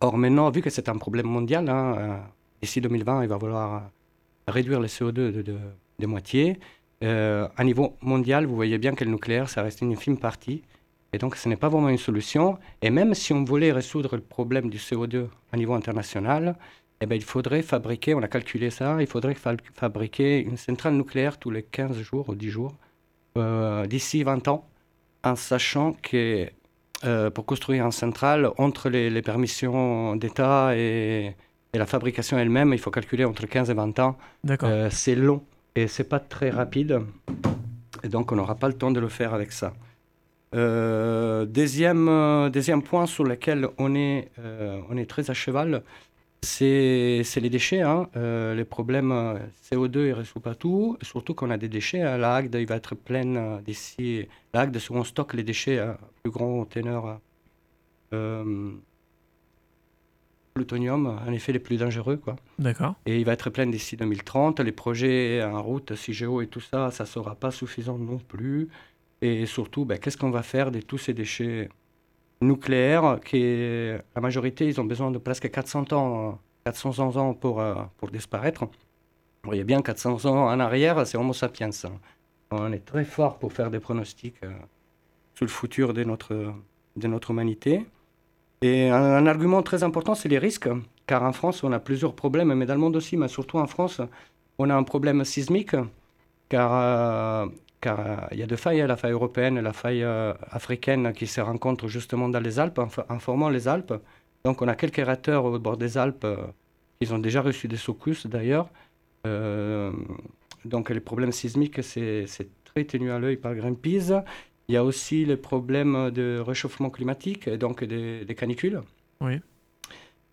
Or, maintenant, vu que c'est un problème mondial, hein, d'ici 2020, il va falloir réduire le CO2 de, moitié. à niveau mondial, vous voyez bien que le nucléaire, ça reste une infime partie. Et donc, ce n'est pas vraiment une solution. Et même si on voulait résoudre le problème du CO2 à niveau international, eh ben, il faudrait fabriquer, on a calculé ça, il faudrait fabriquer une centrale nucléaire tous les 15 jours ou 10 jours euh, d'ici 20 ans, en sachant que euh, pour construire une centrale, entre les, permissions d'État et, la fabrication elle-même, il faut calculer entre 15 et 20 ans. Euh, c'est long et c'est pas très rapide. Et donc, on n'aura pas le temps de le faire avec ça. deuxième, deuxième point sur lequel on est, on est très à cheval, c'est les déchets. Hein. Euh, les problèmes euh, CO2, ils ne résout pas tout. Surtout qu'on a des déchets. Hein. La Hagde, il va être pleine euh, d'ici. La Hagde, on stocke les déchets à plus grand teneur. plutonium, en effet, les plus dangereux. Quoi. D'accord. Et il va être plein d'ici 2030. Les projets en route, CIGEO et tout ça, ça ne sera pas suffisant non plus. Et surtout, ben, qu'est-ce qu'on va faire de tous ces déchets? Nucléaires, qui, la majorité, ils ont besoin de presque 400 ans, 400 ans pour, euh, pour disparaître. Vous voyez bien, 400 ans en arrière, c'est Homo sapiens. Hein. On est très fort pour faire des pronostics euh, sur le futur de notre, de notre humanité. Et un, argument très important, c'est les risques, car en France, on a plusieurs problèmes, mais dans le monde aussi, mais surtout en France, on a un problème sismique, car euh, car euh, il y a deux failles, hein, la faille européenne et la faille euh, africaine qui se rencontrent justement dans les Alpes, en, formant les Alpes. Donc on a quelques réacteurs au bord des Alpes euh, qui ont déjà reçu des secousses d'ailleurs. donc les problèmes sismiques, c'est très tenu à l'œil par Greenpeace. Il y a aussi les problèmes de réchauffement climatique et donc des, des canicules. Oui.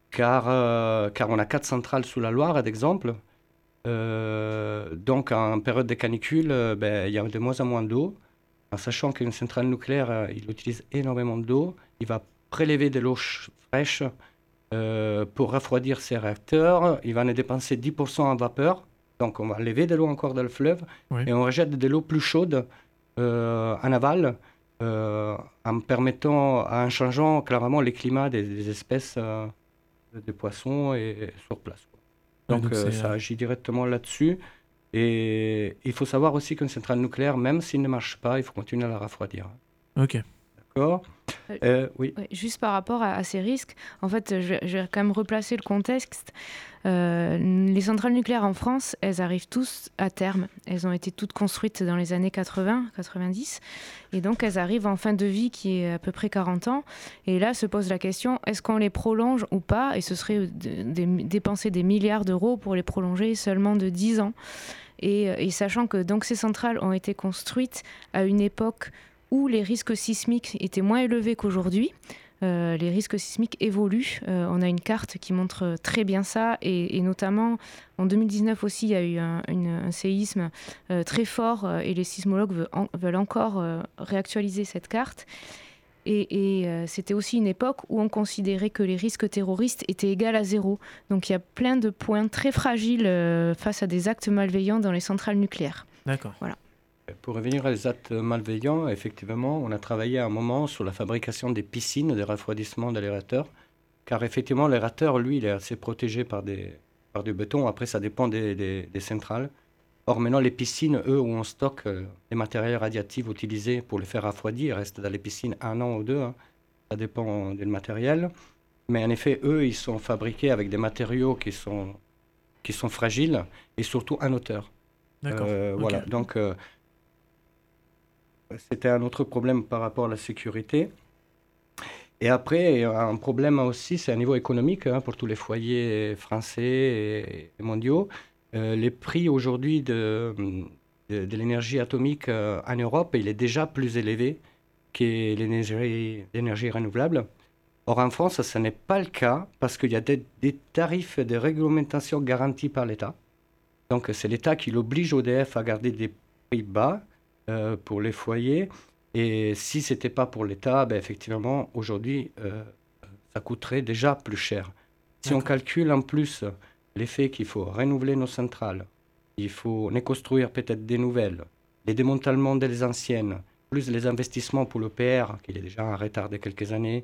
Car, car on a quatre centrales sous la Loire, d'exemple. Euh, donc, en période de canicule, euh, ben, il y a de moins en moins d'eau. En sachant qu'une centrale nucléaire, euh, il utilise énormément d'eau, il va prélever de l'eau fraîche pour refroidir ses réacteurs. Il va en dépenser 10% en vapeur. Donc, on va lever de l'eau encore dans le fleuve et on rejette de l'eau plus chaude en aval. en permettant, en changeant clairement les climats des, espèces de poissons et, sur place. Donc, euh, ça euh, agit directement là-dessus. Et il faut savoir aussi qu'une centrale nucléaire, même s'il ne marche pas, il faut continuer à la refroidir. Ok. D'accord? Oui. Juste par rapport à, ces risques, en fait, je, je, vais quand même replacer le contexte. Euh, les centrales nucléaires en France, elles arrivent tous à terme. Elles ont été toutes construites dans les années 80, 90. Et donc, elles arrivent en fin de vie qui est à peu près 40 ans. Et là se pose la question, est-ce qu'on les prolonge ou pas? Et ce serait dépenser des milliards d'euros pour les prolonger seulement de 10 ans. Et, et, sachant que donc ces centrales ont été construites à une époque où les risques sismiques étaient moins élevés qu'aujourd'hui, euh, les risques sismiques évoluent. Euh, on a une carte qui montre très bien ça et, notamment en 2019 aussi, il y a eu un, séisme euh, très fort et les sismologues veulent, encore réactualiser cette carte. Et, c'était aussi une époque où on considérait que les risques terroristes étaient égaux à zéro. Donc il y a plein de points très fragiles face à des actes malveillants dans les centrales nucléaires. D'accord. Voilà. Pour revenir à les actes malveillants, effectivement, on a travaillé à un moment sur la fabrication des piscines de refroidissement de l'aérateur, car effectivement, l'aérateur, lui, il est assez protégé par, des, par du béton. Après, ça dépend des, des, centrales. Or, maintenant, les piscines, eux, où on stocke euh, les matériels radiatifs utilisés pour les faire refroidir, restent dans les piscines un an ou deux. Hein. Ça dépend du matériel. Mais en effet, eux, ils sont fabriqués avec des matériaux qui sont, qui sont fragiles et surtout en hauteur. D'accord. Euh, voilà. Donc, euh, c'était un autre problème par rapport à la sécurité. Et après, un problème aussi, c'est un niveau économique hein, pour tous les foyers français et, mondiaux. Euh, les prix aujourd'hui de, l'énergie atomique euh, en Europe, il est déjà plus élevé que l'énergie renouvelable. Or, en France, ce n'est pas le cas parce qu'il y a des, des, tarifs de réglementation garantis par l'État. Donc, c'est l'État qui l'oblige EDF à garder des prix bas euh, pour les foyers. Et si ce n'était pas pour l'État, ben effectivement, aujourd'hui, euh, ça coûterait déjà plus cher. Si on calcule en plus l'effet qu'il faut renouveler nos centrales, il faut les construire peut-être des nouvelles, les démantèlements des anciennes, plus les investissements pour l'EPR, qui est déjà en retard de quelques années,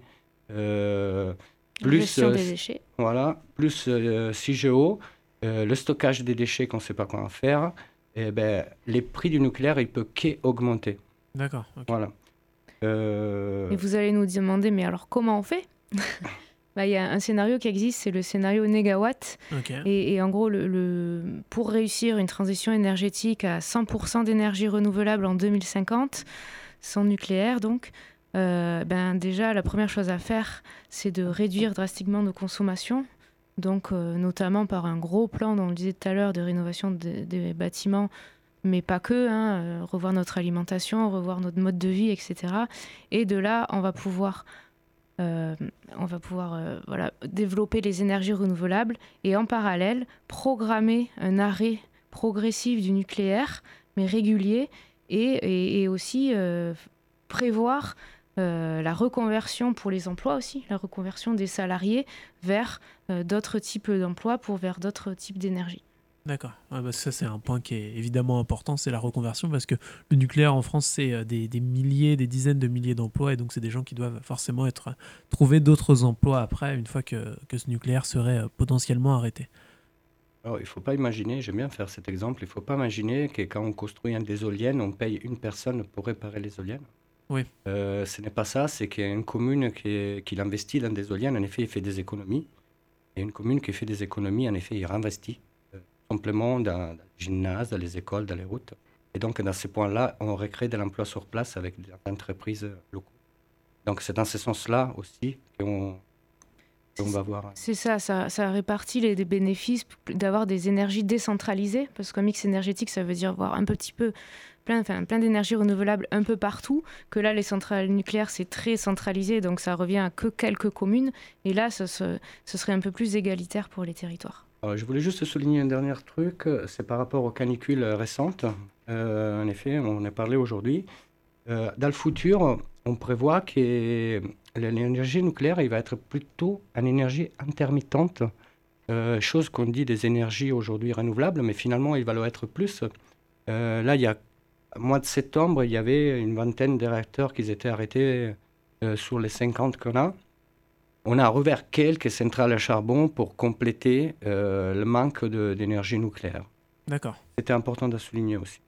euh, plus, des déchets. Voilà, plus CIGEO, le stockage des déchets qu'on ne sait pas quoi en faire, eh ben, les prix du nucléaire, il peut qu'augmenter. D'accord. Voilà. Euh... Et vous allez nous demander, mais alors comment on fait? Bah, Il y a un scénario qui existe, c'est le scénario négawatt. Et, en gros, le, pour réussir une transition énergétique à 100% d'énergie renouvelable en 2050, sans nucléaire donc, euh, ben déjà, la première chose à faire, c'est de réduire drastiquement nos consommations donc euh, notamment par un gros plan, dont on le disait tout à l'heure, de rénovation des bâtiments, mais pas que, hein, euh, revoir notre alimentation, revoir notre mode de vie, etc. Et de là, on va pouvoir, euh, on va pouvoir voilà, développer les énergies renouvelables et en parallèle programmer un arrêt progressif du nucléaire, mais régulier, et, et aussi prévoir euh, la reconversion pour les emplois aussi, la reconversion des salariés vers euh, d'autres types d'emplois pour vers d'autres types d'énergie. D'accord. Bah, ça, c'est un point qui est évidemment important, c'est la reconversion, parce que le nucléaire en France, c'est euh, des, milliers, des dizaines de milliers d'emplois, et donc c'est des gens qui doivent forcément être trouver d'autres emplois après, une fois que, que ce nucléaire serait potentiellement arrêté. Alors, il ne faut pas imaginer, j'aime bien faire cet exemple, il ne faut pas imaginer que quand on construit des éoliennes, on paye une personne pour réparer les éoliennes. Euh, ce n'est pas ça, c'est qu'il commune qui, qui investit dans des éoliennes, en effet, il fait des économies. Et une commune qui fait des économies, en effet, il réinvestit euh, simplement dans, les gymnases, dans les écoles, dans les routes. Et donc, dans ces points-là, on recrée de l'emploi sur place avec des entreprises locales. Donc, c'est dans ce sens-là aussi qu'on va voir. C'est ça, ça, ça, répartit les, bénéfices d'avoir des énergies décentralisées, parce qu'un mix énergétique, ça veut dire voir un petit peu plein, enfin, plein d'énergie renouvelable un peu partout, que là, les centrales nucléaires, c'est très centralisé, donc ça revient à que quelques communes, et là, ce, ce, serait un peu plus égalitaire pour les territoires. je voulais juste souligner un dernier truc, c'est par rapport aux canicules récentes. Euh, en effet, on en a parlé aujourd'hui. Euh, dans le futur, on prévoit que l'énergie nucléaire il va être plutôt une énergie intermittente, euh, chose qu'on dit des énergies aujourd'hui renouvelables, mais finalement, il va l'être plus. là, il y a mois de septembre, il y avait une vingtaine de réacteurs qui étaient arrêtés euh, sur les 50 qu'on a. On a rouvert quelques centrales à charbon pour compléter euh, le manque d'énergie nucléaire. D'accord. C'était important de souligner aussi.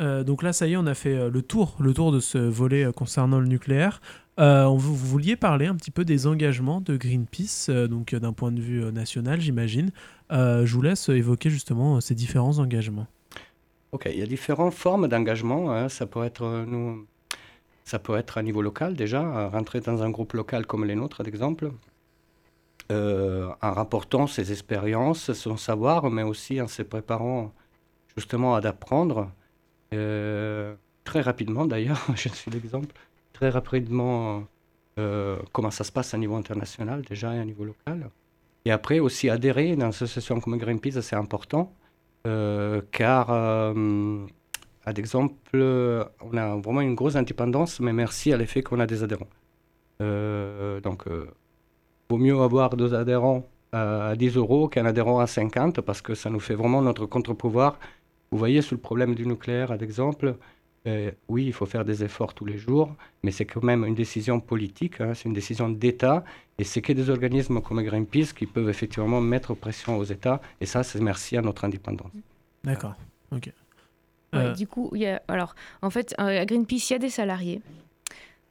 Euh, donc là, ça y est, on a fait le tour, le tour de ce volet concernant le nucléaire. vous, vouliez parler un petit peu des engagements de Greenpeace, donc d'un point de vue national, j'imagine. je vous laisse évoquer justement ces différents engagements. Ok, il y a différentes formes d'engagement. Hein. Ça peut être ça peut être à niveau local déjà, rentrer dans un groupe local comme les nôtres, d'exemple, euh, en rapportant ses expériences, son savoir, mais aussi en se préparant justement à apprendre. Euh, très rapidement d'ailleurs, je suis l'exemple, très rapidement euh, comment ça se passe à niveau international déjà et à niveau local. Et après aussi adhérer dans une association comme Greenpeace, c'est important, car à l'exemple, on a vraiment une grosse indépendance, mais merci à l'effet qu'on a des adhérents. donc vaut mieux avoir deux adhérents à 10 euros qu'un adhérent à 50 parce que ça nous fait vraiment notre contre-pouvoir. Vous voyez, sur le problème du nucléaire, exemple, euh, oui, il faut faire des efforts tous les jours, mais c'est quand même une décision politique, hein, c'est une décision d'État, et c'est que des organismes comme Greenpeace qui peuvent effectivement mettre pression aux États, et ça, c'est merci à notre indépendance. D'accord, ok. Euh, du coup, y a, alors, en fait, à Greenpeace, il y a des salariés.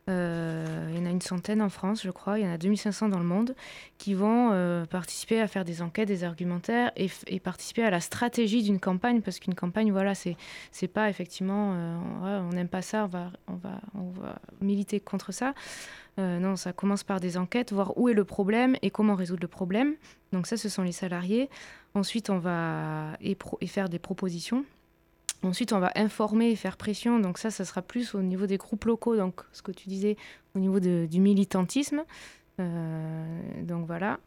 Euh, il y en a une centaine en France, je crois. Il y en a 2500 dans le monde qui vont euh, participer à faire des enquêtes, des argumentaires et, participer à la stratégie d'une campagne. Parce qu'une campagne, voilà, c'est pas effectivement, euh, on n'aime pas ça, on va, on va, on va militer contre ça. non, ça commence par des enquêtes, voir où est le problème et comment résoudre le problème. Donc ça, ce sont les salariés. Ensuite, on va et faire des propositions Ensuite, on va informer et faire pression. Donc ça, ça sera plus au niveau des groupes locaux, donc ce que tu disais au niveau du militantisme. Euh, donc voilà.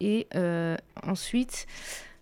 Et euh, ensuite,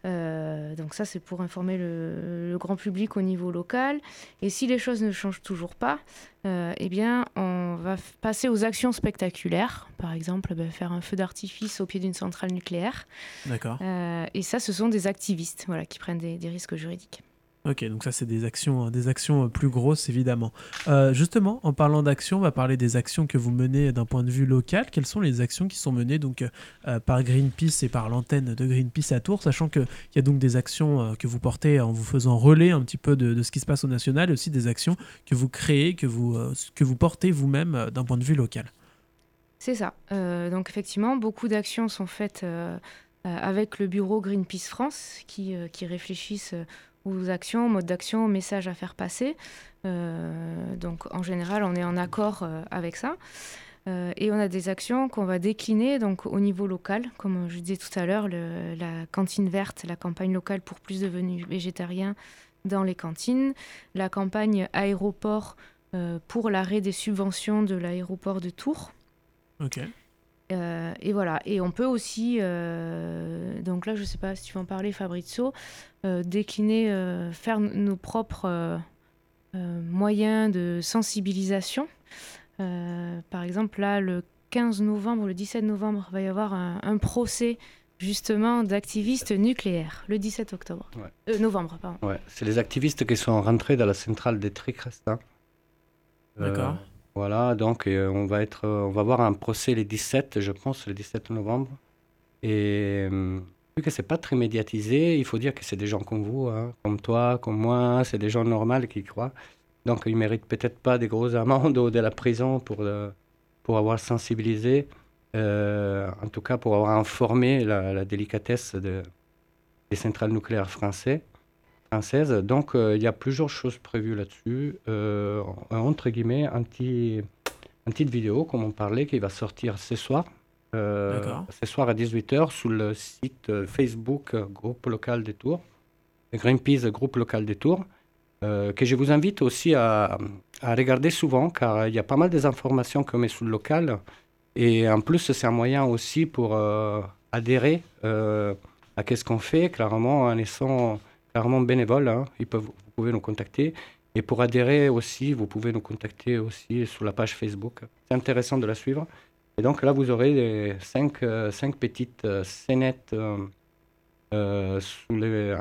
euh, donc ça, c'est pour informer le, grand public au niveau local. Et si les choses ne changent toujours pas, eh bien, on va passer aux actions spectaculaires. Par exemple, ben, faire un feu d'artifice au pied d'une centrale nucléaire. D'accord. et ça, ce sont des activistes voilà, qui prennent des risques juridiques. Ok, donc ça c'est des actions, des actions plus grosses évidemment. Euh, justement, en parlant d'actions, on va parler des actions que vous menez d'un point de vue local. Quelles sont les actions qui sont menées donc euh, par Greenpeace et par l'antenne de Greenpeace à Tours, sachant qu'il y a donc des actions euh, que vous portez en vous faisant relais un petit peu de, ce qui se passe au national, et aussi des actions que vous créez, que vous, que vous portez vous-même d'un point de vue local. C'est ça. donc effectivement, beaucoup d'actions sont faites avec le bureau Greenpeace France qui, qui réfléchissent aux actions, mode d'action, messages à faire passer. Euh, donc en général, on est en accord euh, avec ça. Euh, et on a des actions qu'on va décliner donc au niveau local, comme je disais tout à l'heure, la cantine verte, la campagne locale pour plus de venus végétariens dans les cantines, la campagne aéroport pour l'arrêt des subventions de l'aéroport de Tours. Euh, et voilà. Et on peut aussi, euh, donc là, je ne sais pas si tu vas en parler, Fabrizio, euh, décliner, faire nos propres moyens de sensibilisation. par exemple, là, le 15 novembre, le 17 novembre, il va y avoir un, procès justement d'activistes nucléaires, le 17 octobre. novembre, pardon. Ouais, c'est les activistes qui sont rentrés dans la centrale des Tricrestins. D'accord. Voilà, donc euh, on, va être, euh, on va avoir un procès le 17, je pense, le 17 novembre. Et euh, vu que c'est pas très médiatisé, il faut dire que c'est des gens comme vous, hein, comme toi, comme moi, c'est des gens normaux qui croient. Donc ils méritent peut-être pas des grosses amendes ou de la prison pour, pour avoir sensibilisé, en tout cas pour avoir informé la, délicatesse de, des centrales nucléaires Donc, euh, il y a plusieurs choses prévues là-dessus. Euh, entre guillemets, un petit, une petite vidéo, comme on parlait, qui va sortir ce soir. Euh, ce soir à 18h sur le site Facebook Groupe Local des Tours, Greenpeace Groupe Local des Tours, que je vous invite aussi à, à regarder souvent, car il y a pas mal des informations qu'on met sous le local. Et en plus, c'est un moyen aussi pour adhérer à ce qu'on fait, clairement, en laissant clairement bénévoles. Hein. Ils peuvent, vous pouvez nous contacter. Et pour adhérer aussi, vous pouvez nous contacter aussi sur la page Facebook. C'est intéressant de la suivre. Et donc là, vous aurez cinq, euh, cinq petites euh, scénettes euh,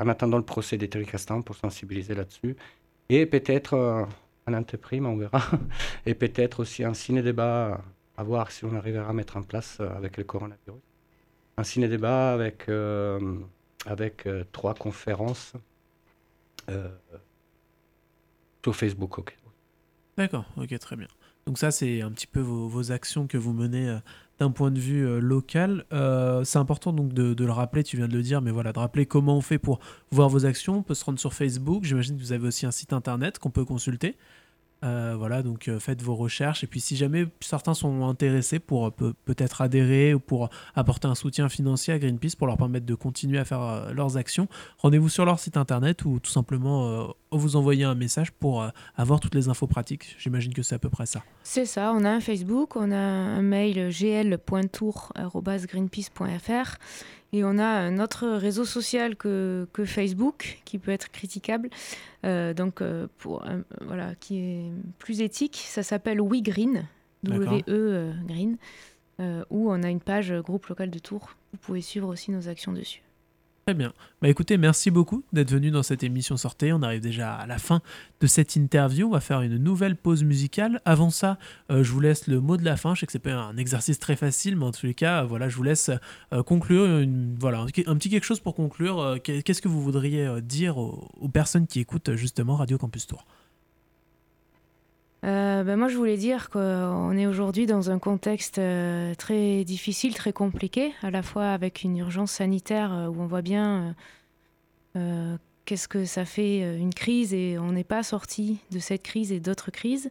en attendant le procès des Tricastans pour sensibiliser là-dessus. Et peut-être un anteprime, on verra. Et peut-être aussi un ciné-débat à voir si on arrivera à mettre en place avec le coronavirus. Un ciné-débat avec avec euh, trois conférences euh, sur Facebook. D'accord, ok, très bien. Donc ça, c'est un petit peu vos, actions que vous menez euh, d'un point de vue euh, local. C'est important donc de, le rappeler, tu viens de le dire, mais voilà, de rappeler comment on fait pour voir vos actions. On peut se rendre sur Facebook. J'imagine que vous avez aussi un site internet qu'on peut consulter. Euh, voilà, donc euh, faites vos recherches. Et puis si jamais certains sont intéressés pour euh, peut-être adhérer ou pour apporter un soutien financier à Greenpeace pour leur permettre de continuer à faire leurs actions, rendez-vous sur leur site internet ou tout simplement vous envoyer un message pour avoir toutes les infos pratiques. J'imagine que c'est à peu près ça. C'est ça, on a un Facebook, on a un mail gl.tour.greenpeace.fr et on a un autre réseau social que, que Facebook qui peut être critiquable, euh, donc euh, pour, euh, voilà, qui est plus éthique. Ça s'appelle WeGreen, W-E Green, où on a une page groupe local de Tours. Vous pouvez suivre aussi nos actions dessus. Très bien. Bah écoutez, merci beaucoup d'être venu dans cette émission Sortée. On arrive déjà à la fin de cette interview. On va faire une nouvelle pause musicale. Avant ça, euh, je vous laisse le mot de la fin. Je sais que c'est pas un exercice très facile, mais en tous les cas, voilà, je vous laisse euh, conclure. Voilà, un, petit quelque chose pour conclure. Euh, qu'est-ce que vous voudriez dire aux personnes qui écoutent justement Radio Campus Tour? Euh, ben moi, je voulais dire qu'on est aujourd'hui dans un contexte euh, très difficile, très compliqué, à la fois avec une urgence sanitaire euh, où on voit bien qu'est-ce que ça fait une crise et on n'est pas sorti de cette crise et d'autres crises.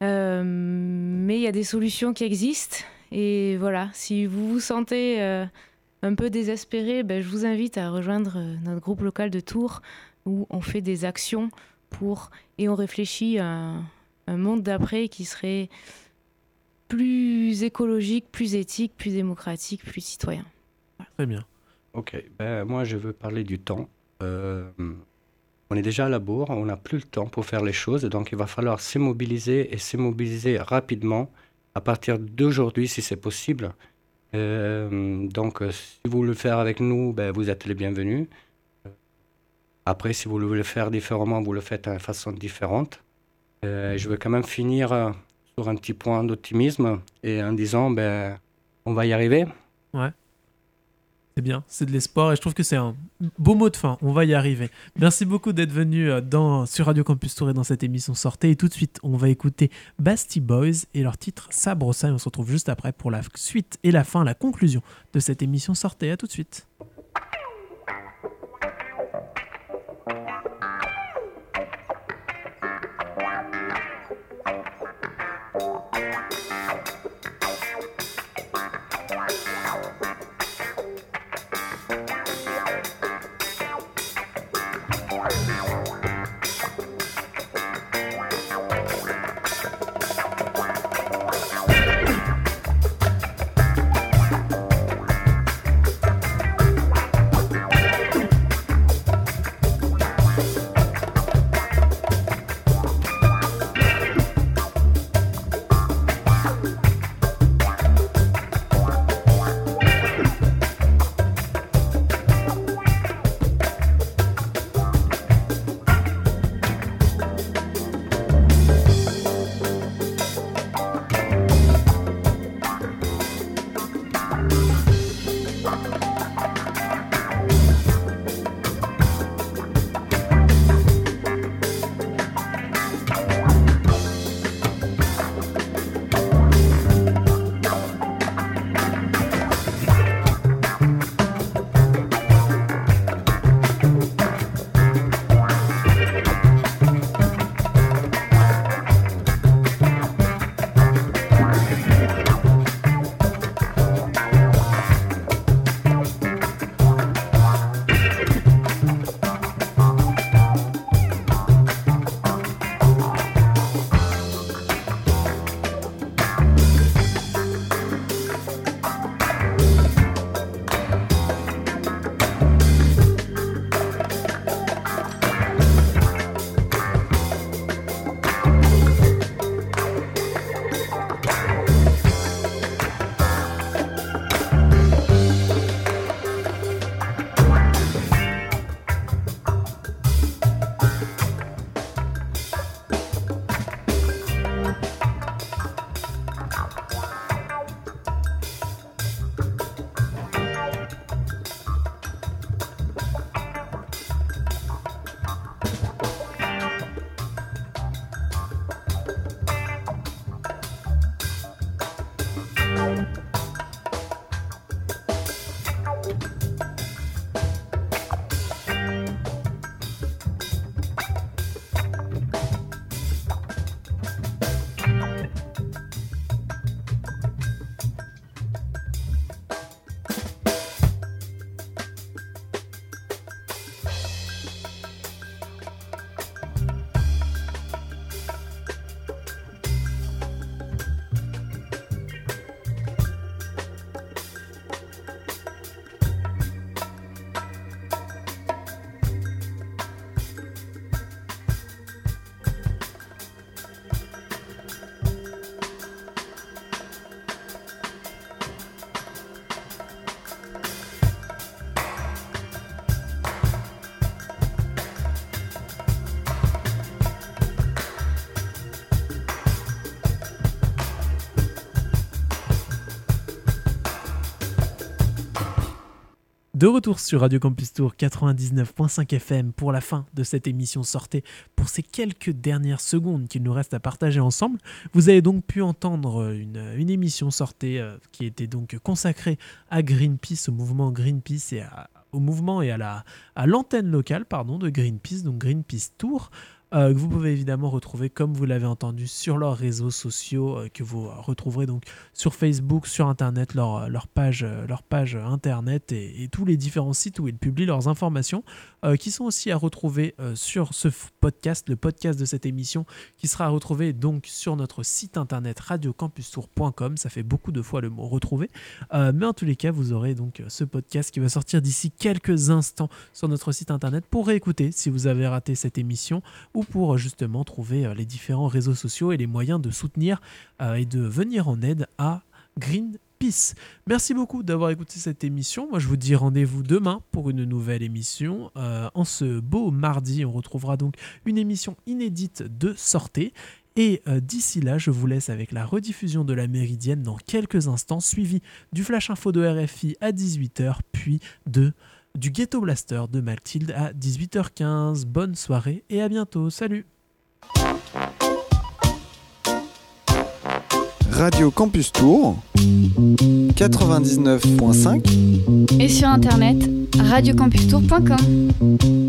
mais il y a des solutions qui existent. Et voilà, si vous vous sentez un peu désespéré, ben, je vous invite à rejoindre notre groupe local de Tours où on fait des actions pour et on réfléchit à un, monde d'après qui serait plus écologique, plus éthique, plus démocratique, plus citoyen. Très bien. Ok, ben, moi je veux parler du temps. Euh, on est déjà à la bourre, on n'a plus le temps pour faire les choses, donc il va falloir s'immobiliser et s'immobiliser rapidement à partir d'aujourd'hui si c'est possible. Euh, donc si vous voulez le faire avec nous, ben, vous êtes les bienvenus. Après, si vous le voulez faire différemment, vous le faites de façon différente. Euh, je veux quand même finir euh, sur un petit point d'optimisme et en disant, ben, on va y arriver. Ouais. C'est bien, c'est de l'espoir et je trouve que c'est un beau mot de fin. On va y arriver. Merci beaucoup d'être venu euh, dans, sur Radio Campus Tour et dans cette émission Sortez. Et tout de suite, on va écouter Basti Boys et leur titre Sabre ça. Et on se retrouve juste après pour la suite et la fin, la conclusion de cette émission Sortez. À tout de suite. De retour sur Radio Campus Tour 99.5 FM pour la fin de cette émission sortée. Pour ces quelques dernières secondes qu'il nous reste à partager ensemble, vous avez donc pu entendre une, émission sortée euh, qui était donc consacrée à Greenpeace, au mouvement Greenpeace et au mouvement et à à l'antenne locale pardon de Greenpeace, donc Greenpeace Tour. Euh, que vous pouvez évidemment retrouver, comme vous l'avez entendu, sur leurs réseaux sociaux, euh, que vous retrouverez donc sur Facebook, sur Internet, leur, page, leur page Internet et, tous les différents sites où ils publient leurs informations, euh, qui sont aussi à retrouver sur ce podcast, le podcast de cette émission, qui sera retrouvé donc sur notre site Internet radiocampustour.com. Ça fait beaucoup de fois le mot retrouver, mais en tous les cas, vous aurez donc ce podcast qui va sortir d'ici quelques instants sur notre site Internet pour réécouter si vous avez raté cette émission ou pour euh, justement trouver euh, les différents réseaux sociaux et les moyens de soutenir euh, et de venir en aide à Greenpeace. Merci beaucoup d'avoir écouté cette émission. Moi, je vous dis rendez-vous demain pour une nouvelle émission. en ce beau mardi, on retrouvera donc une émission inédite de sortie. Et d'ici là, je vous laisse avec la rediffusion de la Méridienne dans quelques instants, suivi du Flash Info de RFI à 18h, puis de du Ghetto Blaster de Mathilde à 18h15. Bonne soirée et à bientôt. Salut Radio Campus Tour 99.5 et sur internet radiocampustour.com